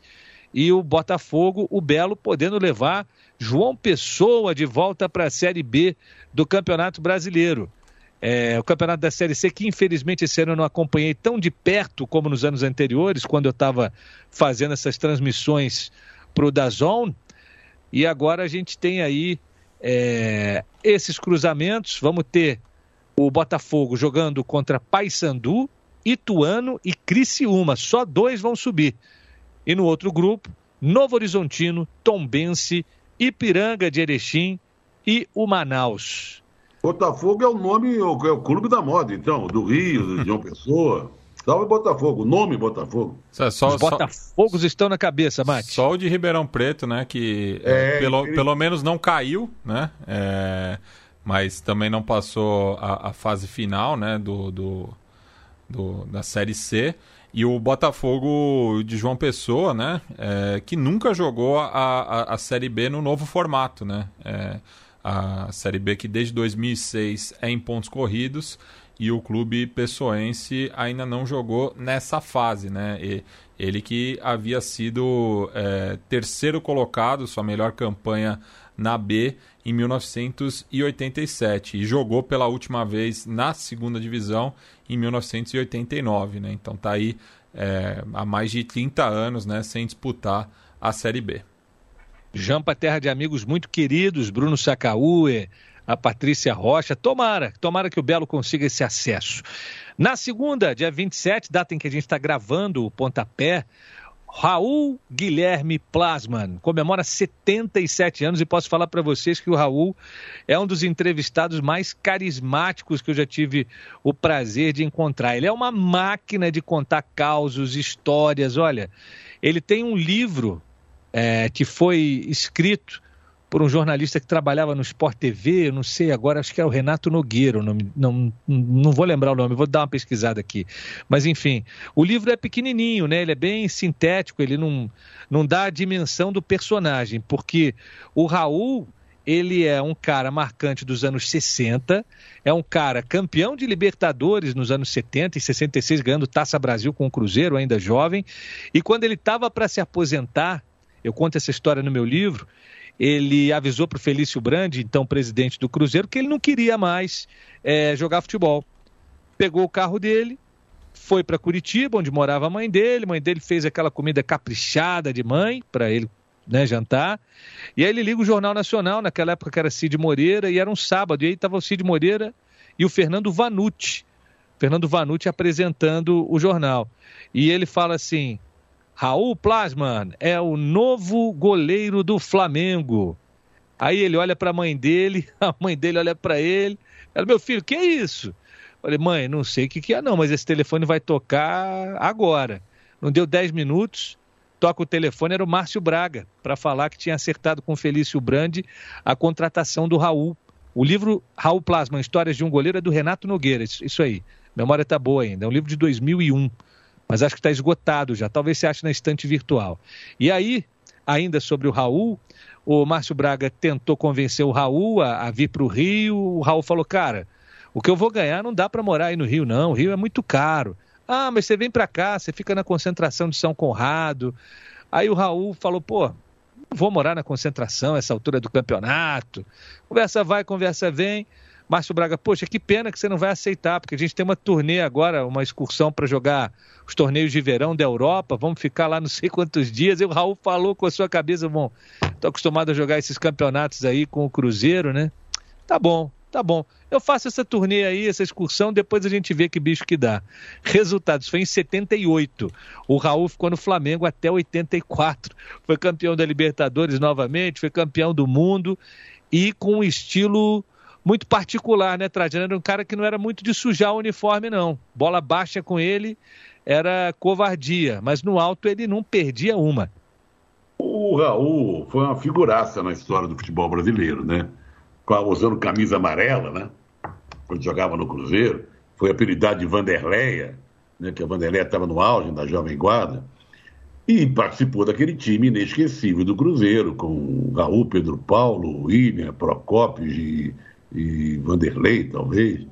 E o Botafogo, o Belo, podendo levar João Pessoa de volta para a Série B do Campeonato Brasileiro. É, o campeonato da Série C, que infelizmente esse ano eu não acompanhei tão de perto como nos anos anteriores, quando eu estava fazendo essas transmissões para o Dazon, e agora a gente tem aí é, esses cruzamentos. Vamos ter o Botafogo jogando contra Paysandu, Ituano e Criciúma. Só dois vão subir. E no outro grupo, Novo Horizontino, Tombense, Ipiranga de Erechim e o Manaus. Botafogo é o nome, é o clube da moda, então, do Rio, de João *laughs* Pessoa. Salve Botafogo, o nome Botafogo. Só, só, Os Botafogos só, estão na cabeça, Mate. Só o de Ribeirão Preto, né? Que é, pelo, ele... pelo menos não caiu, né? É, mas também não passou a, a, fase final, né? Do, do, do, da Série C. E o Botafogo de João Pessoa, né? É, que nunca jogou a, a, a, Série B no novo formato, né? A Série B que desde 2006 é em pontos corridos e o clube pessoense ainda não jogou nessa fase, né? E ele que havia sido é, terceiro colocado, sua melhor campanha na B em 1987 e jogou pela última vez na segunda divisão em 1989, né? Então tá aí é, há mais de 30 anos, né, sem disputar a Série B. Jampa, terra de amigos muito queridos, Bruno Sacaúe, a Patrícia Rocha. Tomara, tomara que o Belo consiga esse acesso. Na segunda, dia 27, data em que a gente está gravando o pontapé, Raul Guilherme Plasman comemora 77 anos e posso falar para vocês que o Raul é um dos entrevistados mais carismáticos que eu já tive o prazer de encontrar. Ele é uma máquina de contar causos, histórias. Olha, ele tem um livro é, que foi escrito por um jornalista que trabalhava no Sport TV, não sei agora, acho que é o Renato Nogueira, não, não, não vou lembrar o nome, vou dar uma pesquisada aqui. Mas enfim, o livro é pequenininho, né? Ele é bem sintético, ele não, não dá a dimensão do personagem, porque o Raul, ele é um cara marcante dos anos 60, é um cara campeão de Libertadores nos anos 70 e 66, ganhando Taça Brasil com o Cruzeiro, ainda jovem, e quando ele estava para se aposentar, eu conto essa história no meu livro, ele avisou para o Felício Brandi, então presidente do Cruzeiro, que ele não queria mais é, jogar futebol. Pegou o carro dele, foi para Curitiba, onde morava a mãe dele. A mãe dele fez aquela comida caprichada de mãe para ele né, jantar. E aí ele liga o Jornal Nacional, naquela época que era Cid Moreira, e era um sábado. E aí estava o Cid Moreira e o Fernando Vanucci. Fernando Vanucci apresentando o jornal. E ele fala assim: Raul Plasman é o novo goleiro do Flamengo. Aí ele olha para a mãe dele, *laughs* a mãe dele olha para ele. Ela, meu filho, que é isso? Falei, mãe, não sei o que, que é não, mas esse telefone vai tocar agora. Não deu 10 minutos, toca o telefone, era o Márcio Braga, para falar que tinha acertado com Felício Brandi a contratação do Raul. O livro Raul Plasman, Histórias de um Goleiro, é do Renato Nogueira, isso, isso aí. Memória tá boa ainda, é um livro de 2001 mas acho que está esgotado já. Talvez você ache na estante virtual. E aí, ainda sobre o Raul, o Márcio Braga tentou convencer o Raul a, a vir para o Rio. O Raul falou: Cara, o que eu vou ganhar não dá para morar aí no Rio, não. O Rio é muito caro. Ah, mas você vem para cá, você fica na concentração de São Conrado. Aí o Raul falou: Pô, vou morar na concentração essa altura do campeonato. Conversa vai, conversa vem. Márcio Braga, poxa, que pena que você não vai aceitar, porque a gente tem uma turnê agora, uma excursão para jogar os torneios de verão da Europa, vamos ficar lá não sei quantos dias. E o Raul falou com a sua cabeça, bom, estou acostumado a jogar esses campeonatos aí com o Cruzeiro, né? Tá bom, tá bom. Eu faço essa turnê aí, essa excursão, depois a gente vê que bicho que dá. Resultados, foi em 78. O Raul ficou no Flamengo até 84. Foi campeão da Libertadores novamente, foi campeão do mundo e com um estilo muito particular, né, Trajano? Era um cara que não era muito de sujar o uniforme, não. Bola baixa com ele era covardia, mas no alto ele não perdia uma. O Raul foi uma figuraça na história do futebol brasileiro, né? Usando camisa amarela, né? Quando jogava no Cruzeiro. Foi apelidado de Vanderleia, né? que a Vanderleia estava no auge da Jovem Guarda. E participou daquele time inesquecível do Cruzeiro, com Raul, Pedro Paulo, William, Procópio e e Vanderlei, talvez,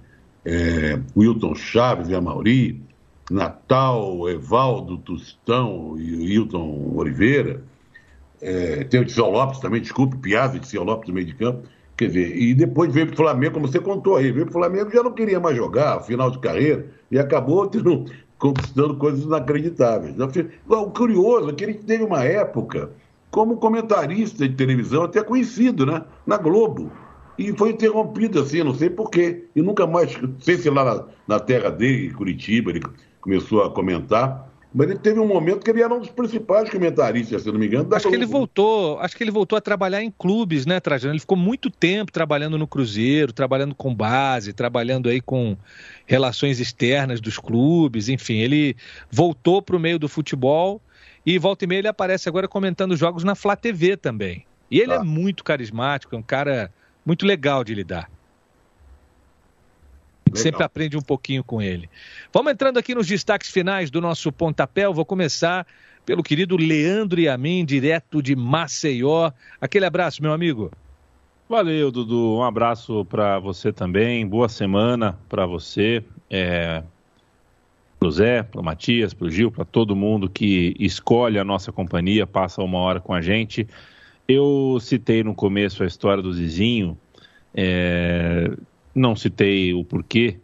é, Wilton Chaves e Amauri, Natal, Evaldo, Tustão e Wilton Oliveira, é, tem o Tissel Lopes também, desculpe, Piazza e Tissel Lopes no meio de campo, quer dizer, e depois veio para o Flamengo, como você contou aí, veio para o Flamengo já não queria mais jogar, final de carreira, e acabou *laughs* tendo, conquistando coisas inacreditáveis. O curioso é que ele teve uma época como comentarista de televisão, até conhecido, né? Na Globo e foi interrompido assim, não sei porquê. E nunca mais, não sei se lá na, na terra dele, em Curitiba, ele começou a comentar. Mas ele teve um momento que ele era um dos principais comentaristas, se não me engano. Acho que ele voltou, acho que ele voltou a trabalhar em clubes, né, Trajano? Ele ficou muito tempo trabalhando no Cruzeiro, trabalhando com base, trabalhando aí com relações externas dos clubes, enfim, ele voltou para o meio do futebol e volta e meia ele aparece agora comentando jogos na Flá TV também. E ele é muito carismático, é um cara muito legal de lidar. Legal. Sempre aprende um pouquinho com ele. Vamos entrando aqui nos destaques finais do nosso pontapé. Eu vou começar pelo querido Leandro Yamin, direto de Maceió. Aquele abraço, meu amigo. Valeu, Dudu. Um abraço para você também. Boa semana para você, é, para o Zé, para o Matias, para o Gil, para todo mundo que escolhe a nossa companhia, passa uma hora com a gente. Eu citei no começo a história do Zizinho, é, não citei o porquê,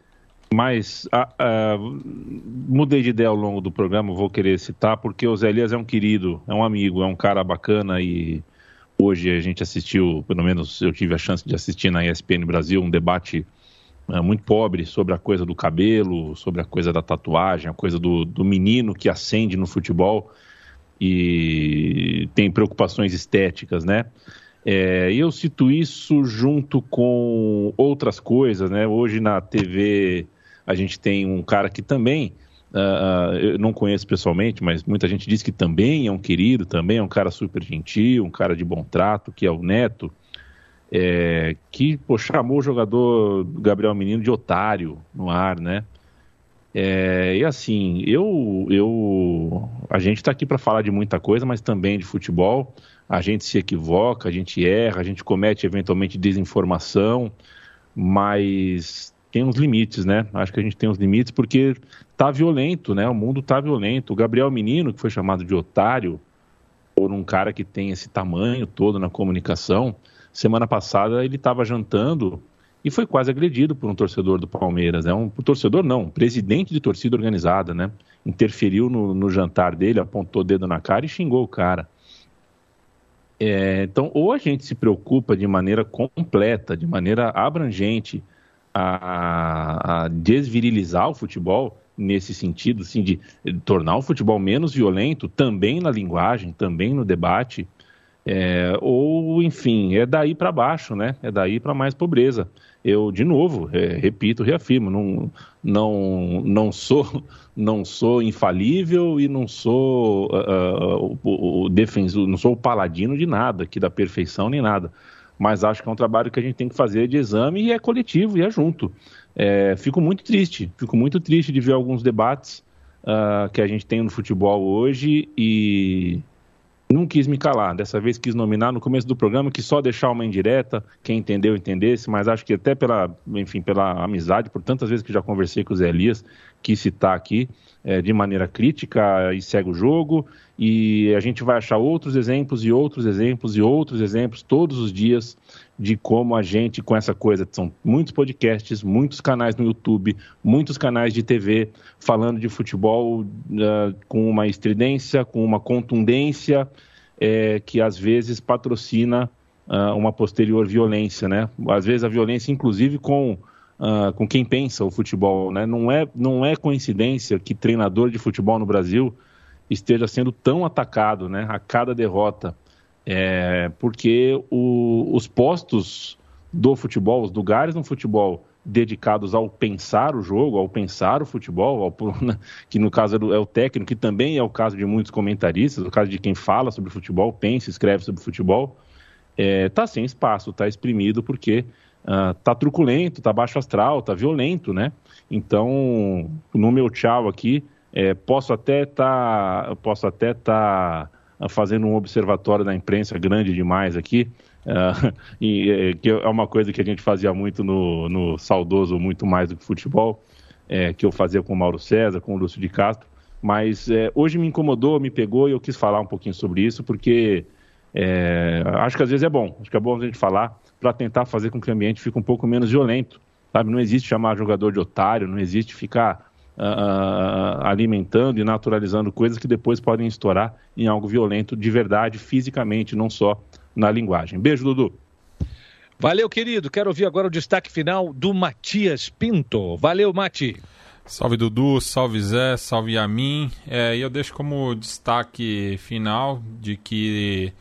mas a, a, mudei de ideia ao longo do programa, vou querer citar, porque o Zé Elias é um querido, é um amigo, é um cara bacana e hoje a gente assistiu, pelo menos eu tive a chance de assistir na ESPN Brasil, um debate é, muito pobre sobre a coisa do cabelo, sobre a coisa da tatuagem, a coisa do, do menino que acende no futebol e tem preocupações estéticas, né? É, eu cito isso junto com outras coisas, né? Hoje na TV a gente tem um cara que também, uh, eu não conheço pessoalmente, mas muita gente diz que também é um querido, também é um cara super gentil, um cara de bom trato, que é o Neto, é, que pô, chamou o jogador Gabriel Menino de otário no ar, né? É, e assim, eu, eu, a gente está aqui para falar de muita coisa, mas também de futebol. A gente se equivoca, a gente erra, a gente comete eventualmente desinformação, mas tem uns limites, né? Acho que a gente tem uns limites porque tá violento, né? O mundo tá violento. O Gabriel Menino, que foi chamado de otário, por um cara que tem esse tamanho todo na comunicação. Semana passada ele estava jantando e foi quase agredido por um torcedor do Palmeiras. É um torcedor não, um presidente de torcida organizada, né? Interferiu no, no, jantar dele, apontou o dedo na cara e xingou o cara. É, então, ou a gente se preocupa de maneira completa, de maneira abrangente, a, a desvirilizar o futebol nesse sentido, assim, de tornar o futebol menos violento, também na linguagem, também no debate, é, ou, enfim, é daí para baixo, né? É daí para mais pobreza. Eu, de novo, é, repito, reafirmo, não, não, não sou *laughs* não sou infalível e não sou uh, o, o defensor, não sou o paladino de nada, aqui da perfeição nem nada. Mas acho que é um trabalho que a gente tem que fazer de exame e é coletivo e é junto. É, fico muito triste, fico muito triste de ver alguns debates uh, que a gente tem no futebol hoje e não quis me calar. Dessa vez quis nominar no começo do programa, que só deixar uma indireta, quem entendeu, entendesse, mas acho que até pela, enfim, pela amizade, por tantas vezes que já conversei com o Zé Elias, quis citar aqui é, de maneira crítica e segue o jogo. E a gente vai achar outros exemplos e outros exemplos e outros exemplos todos os dias de como a gente, com essa coisa, são muitos podcasts, muitos canais no YouTube, muitos canais de TV falando de futebol uh, com uma estridência, com uma contundência, é, que às vezes patrocina uh, uma posterior violência, né? Às vezes a violência, inclusive, com, uh, com quem pensa o futebol, né? Não é, não é coincidência que treinador de futebol no Brasil esteja sendo tão atacado, né? A cada derrota é, porque o, os postos do futebol, os lugares no futebol dedicados ao pensar o jogo, ao pensar o futebol, ao, né, *laughs* que no caso é o técnico, que também é o caso de muitos comentaristas, o caso de quem fala sobre futebol, pensa, escreve sobre futebol, está é, tá sem espaço, está exprimido porque está uh, truculento, está baixo astral, está violento, né? Então, no meu tchau aqui, é, posso até estar, tá, posso até estar tá fazendo um observatório da imprensa grande demais aqui, uh, *laughs* e, é, que é uma coisa que a gente fazia muito no, no saudoso, muito mais do que futebol, é, que eu fazia com o Mauro César, com o Lúcio de Castro, mas é, hoje me incomodou, me pegou e eu quis falar um pouquinho sobre isso, porque é, acho que às vezes é bom, acho que é bom a gente falar para tentar fazer com que o ambiente fique um pouco menos violento, sabe? Não existe chamar jogador de otário, não existe ficar uh, alimentando e naturalizando coisas que depois podem estourar em algo violento de verdade, fisicamente, não só na linguagem. Beijo, Dudu. Valeu, querido. Quero ouvir agora o destaque final do Matias Pinto. Valeu, Mati. Salve Dudu, salve Zé, salve Yamin. É, e eu deixo como destaque final de que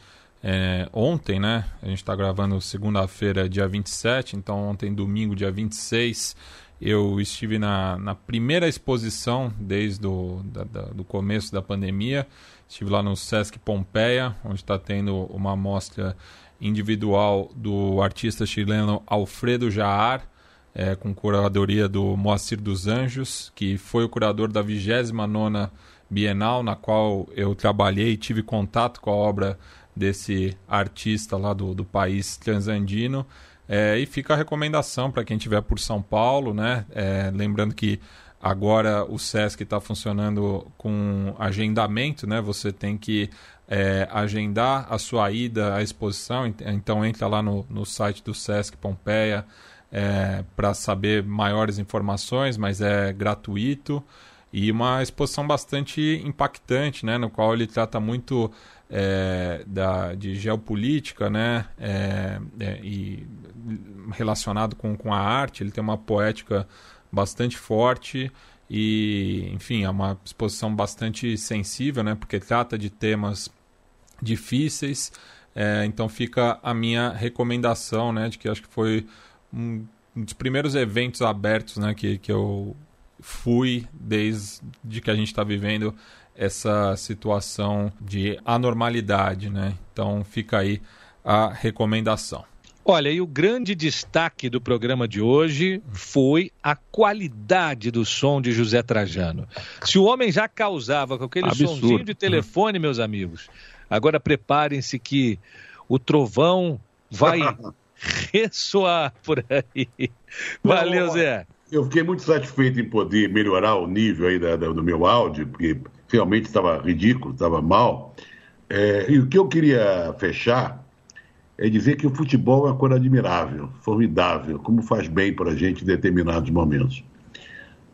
é, ontem, né? A gente está gravando segunda-feira, dia 27, então ontem, domingo, dia 26, eu estive na, na primeira exposição desde o da, da, do começo da pandemia. Estive lá no Sesc Pompeia, onde está tendo uma amostra individual do artista chileno Alfredo Jaar, é, com curadoria do Moacir dos Anjos, que foi o curador da 29 Bienal, na qual eu trabalhei e tive contato com a obra desse artista lá do, do país transandino. É, e fica a recomendação para quem estiver por São Paulo, né? É, lembrando que agora o SESC está funcionando com agendamento, né? Você tem que é, agendar a sua ida à exposição, então entra lá no, no site do SESC Pompeia é, para saber maiores informações, mas é gratuito e uma exposição bastante impactante, né? No qual ele trata muito é, da, de geopolítica, né? É, é, e relacionado com, com a arte, ele tem uma poética bastante forte e, enfim, é uma exposição bastante sensível, né? Porque trata de temas difíceis. É, então fica a minha recomendação, né? De que acho que foi um dos primeiros eventos abertos, né? Que, que eu fui desde que a gente está vivendo essa situação de anormalidade, né? Então fica aí a recomendação. Olha, e o grande destaque do programa de hoje foi a qualidade do som de José Trajano. Se o homem já causava com aquele Absurdo. sonzinho de telefone, meus amigos, agora preparem-se que o trovão vai *laughs* ressoar por aí. Valeu, Zé. Eu fiquei muito satisfeito em poder melhorar o nível aí da, da, do meu áudio, porque realmente estava ridículo, estava mal. É, e o que eu queria fechar é dizer que o futebol é uma coisa admirável, formidável, como faz bem para a gente em determinados momentos.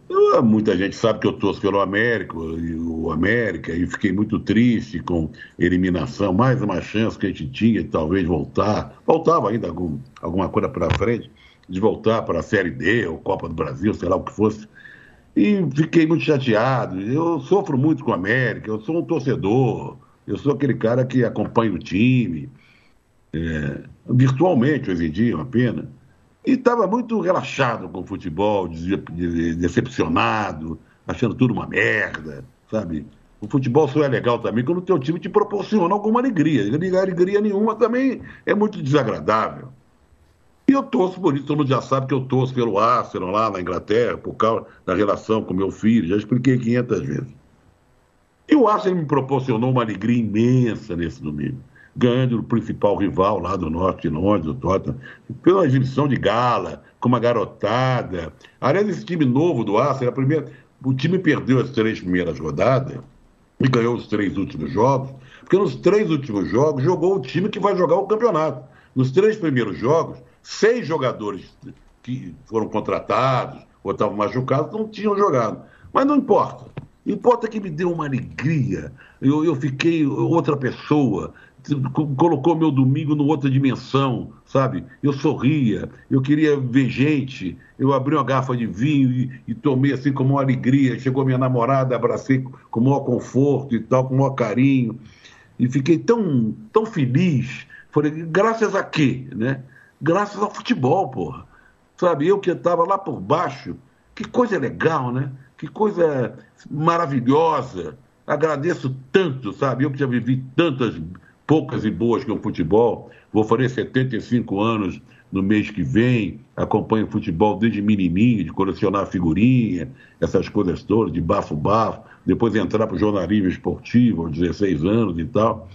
Eu, muita gente sabe que eu torço pelo América, o América, e fiquei muito triste com eliminação, mais uma chance que a gente tinha de talvez voltar, voltava ainda algum, alguma coisa para frente, de voltar para a Série D, ou Copa do Brasil, sei lá o que fosse. E fiquei muito chateado. Eu sofro muito com o América, eu sou um torcedor, eu sou aquele cara que acompanha o time, é, virtualmente hoje em dia, é uma pena. E estava muito relaxado com o futebol, decepcionado, achando tudo uma merda, sabe? O futebol só é legal também quando o teu time te proporciona alguma alegria. Alegria nenhuma também é muito desagradável. E eu torço por isso, todo mundo já sabe que eu torço pelo Arsenal lá na Inglaterra, por causa da relação com meu filho, já expliquei 500 vezes. E o Arsenal me proporcionou uma alegria imensa nesse domingo, ganhando o principal rival lá do norte de Londres, o Tottenham, pela exibição de gala, com uma garotada. Aliás, esse time novo do Arsenal, a primeira, o time perdeu as três primeiras rodadas e ganhou os três últimos jogos, porque nos três últimos jogos jogou o time que vai jogar o campeonato. Nos três primeiros jogos, seis jogadores que foram contratados ou estavam machucados não tinham jogado. Mas não importa. Importa que me deu uma alegria. Eu, eu fiquei outra pessoa. Colocou meu domingo numa outra dimensão, sabe? Eu sorria, eu queria ver gente. Eu abri uma garrafa de vinho e, e tomei assim com uma alegria. Chegou minha namorada, abracei com o maior conforto e tal, com o maior carinho. E fiquei tão, tão feliz. Falei, graças a quê, né? Graças ao futebol, porra. Sabe, eu que estava lá por baixo, que coisa legal, né? Que coisa maravilhosa. Agradeço tanto, sabe? Eu que já vivi tantas poucas e boas com o futebol. Vou fazer 75 anos no mês que vem. Acompanho futebol desde menininho, de colecionar figurinha, essas coisas todas, de bafo-bafo. Depois entrar para o jornalismo esportivo, aos 16 anos e tal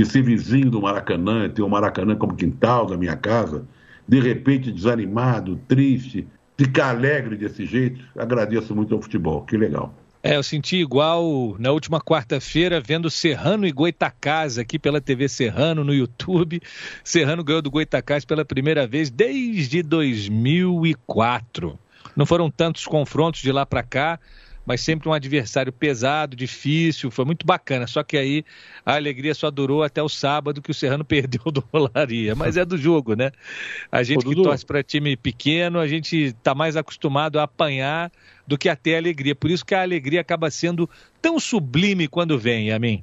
de ser vizinho do Maracanã, ter o Maracanã como quintal da minha casa, de repente desanimado, triste, ficar alegre desse jeito, agradeço muito ao futebol, que legal. É, eu senti igual na última quarta-feira vendo Serrano e Goitacás aqui pela TV Serrano no YouTube. Serrano ganhou do Goitacás pela primeira vez desde 2004. Não foram tantos confrontos de lá para cá, mas sempre um adversário pesado, difícil, foi muito bacana. Só que aí a alegria só durou até o sábado que o Serrano *laughs* perdeu do Rolaria. Mas é do jogo, né? A gente que torce para time pequeno, a gente está mais acostumado a apanhar do que a ter alegria. Por isso que a alegria acaba sendo tão sublime quando vem, a mim.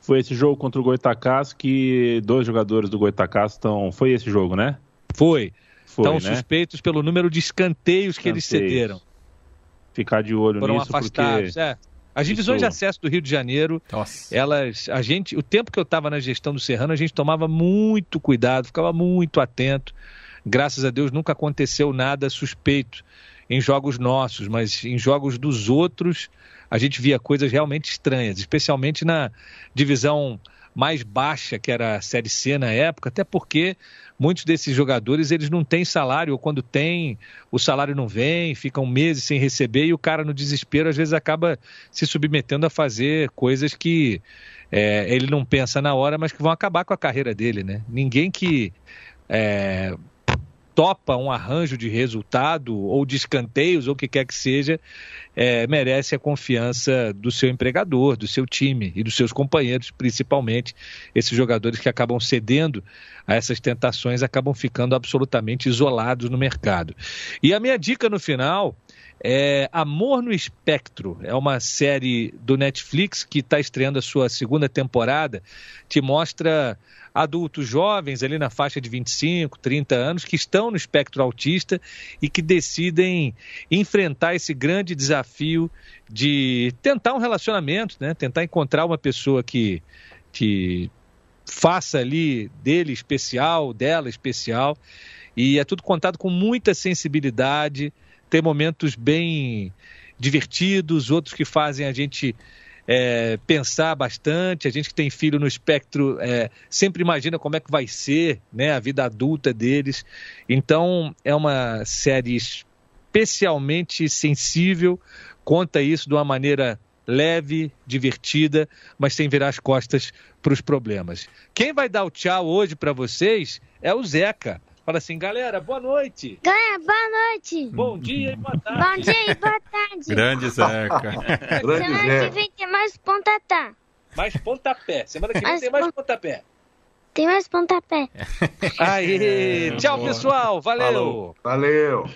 Foi esse jogo contra o Goitacás que dois jogadores do Goitacás estão. Foi esse jogo, né? Foi. Foi estão né? suspeitos pelo número de escanteios, escanteios. que eles cederam ficar de olho Foram nisso afastados, porque... é. As divisões Isso... de acesso do Rio de Janeiro, Nossa. elas, a gente, o tempo que eu estava na gestão do Serrano, a gente tomava muito cuidado, ficava muito atento. Graças a Deus nunca aconteceu nada suspeito em jogos nossos, mas em jogos dos outros a gente via coisas realmente estranhas, especialmente na divisão mais baixa, que era a Série C na época, até porque muitos desses jogadores eles não têm salário, ou quando tem, o salário não vem, ficam meses sem receber e o cara no desespero às vezes acaba se submetendo a fazer coisas que é, ele não pensa na hora, mas que vão acabar com a carreira dele, né? Ninguém que é, topa um arranjo de resultado ou de escanteios ou o que quer que seja, é, merece a confiança do seu empregador, do seu time e dos seus companheiros, principalmente esses jogadores que acabam cedendo a essas tentações, acabam ficando absolutamente isolados no mercado. E a minha dica no final é Amor no Espectro. É uma série do Netflix que está estreando a sua segunda temporada. Te mostra adultos jovens, ali na faixa de 25, 30 anos, que estão no espectro autista e que decidem enfrentar esse grande desafio de tentar um relacionamento, né? tentar encontrar uma pessoa que, que faça ali dele especial, dela especial. E é tudo contado com muita sensibilidade, tem momentos bem divertidos, outros que fazem a gente é, pensar bastante. A gente que tem filho no espectro é, sempre imagina como é que vai ser né, a vida adulta deles. Então, é uma série especialmente sensível, conta isso de uma maneira leve, divertida, mas sem virar as costas para os problemas. Quem vai dar o tchau hoje para vocês é o Zeca. Fala assim, galera, boa noite. Galera, boa noite. Bom dia e boa tarde. Bom dia e boa tarde. Grande Zeca. *laughs* Grande Semana Zé. que vem tem mais pontapé. Mais pontapé. Semana que vem Mais tem mais pon- pontapé. Tem mais pontapé. Aí, *laughs* tchau pessoal, valeu. Falou. Valeu.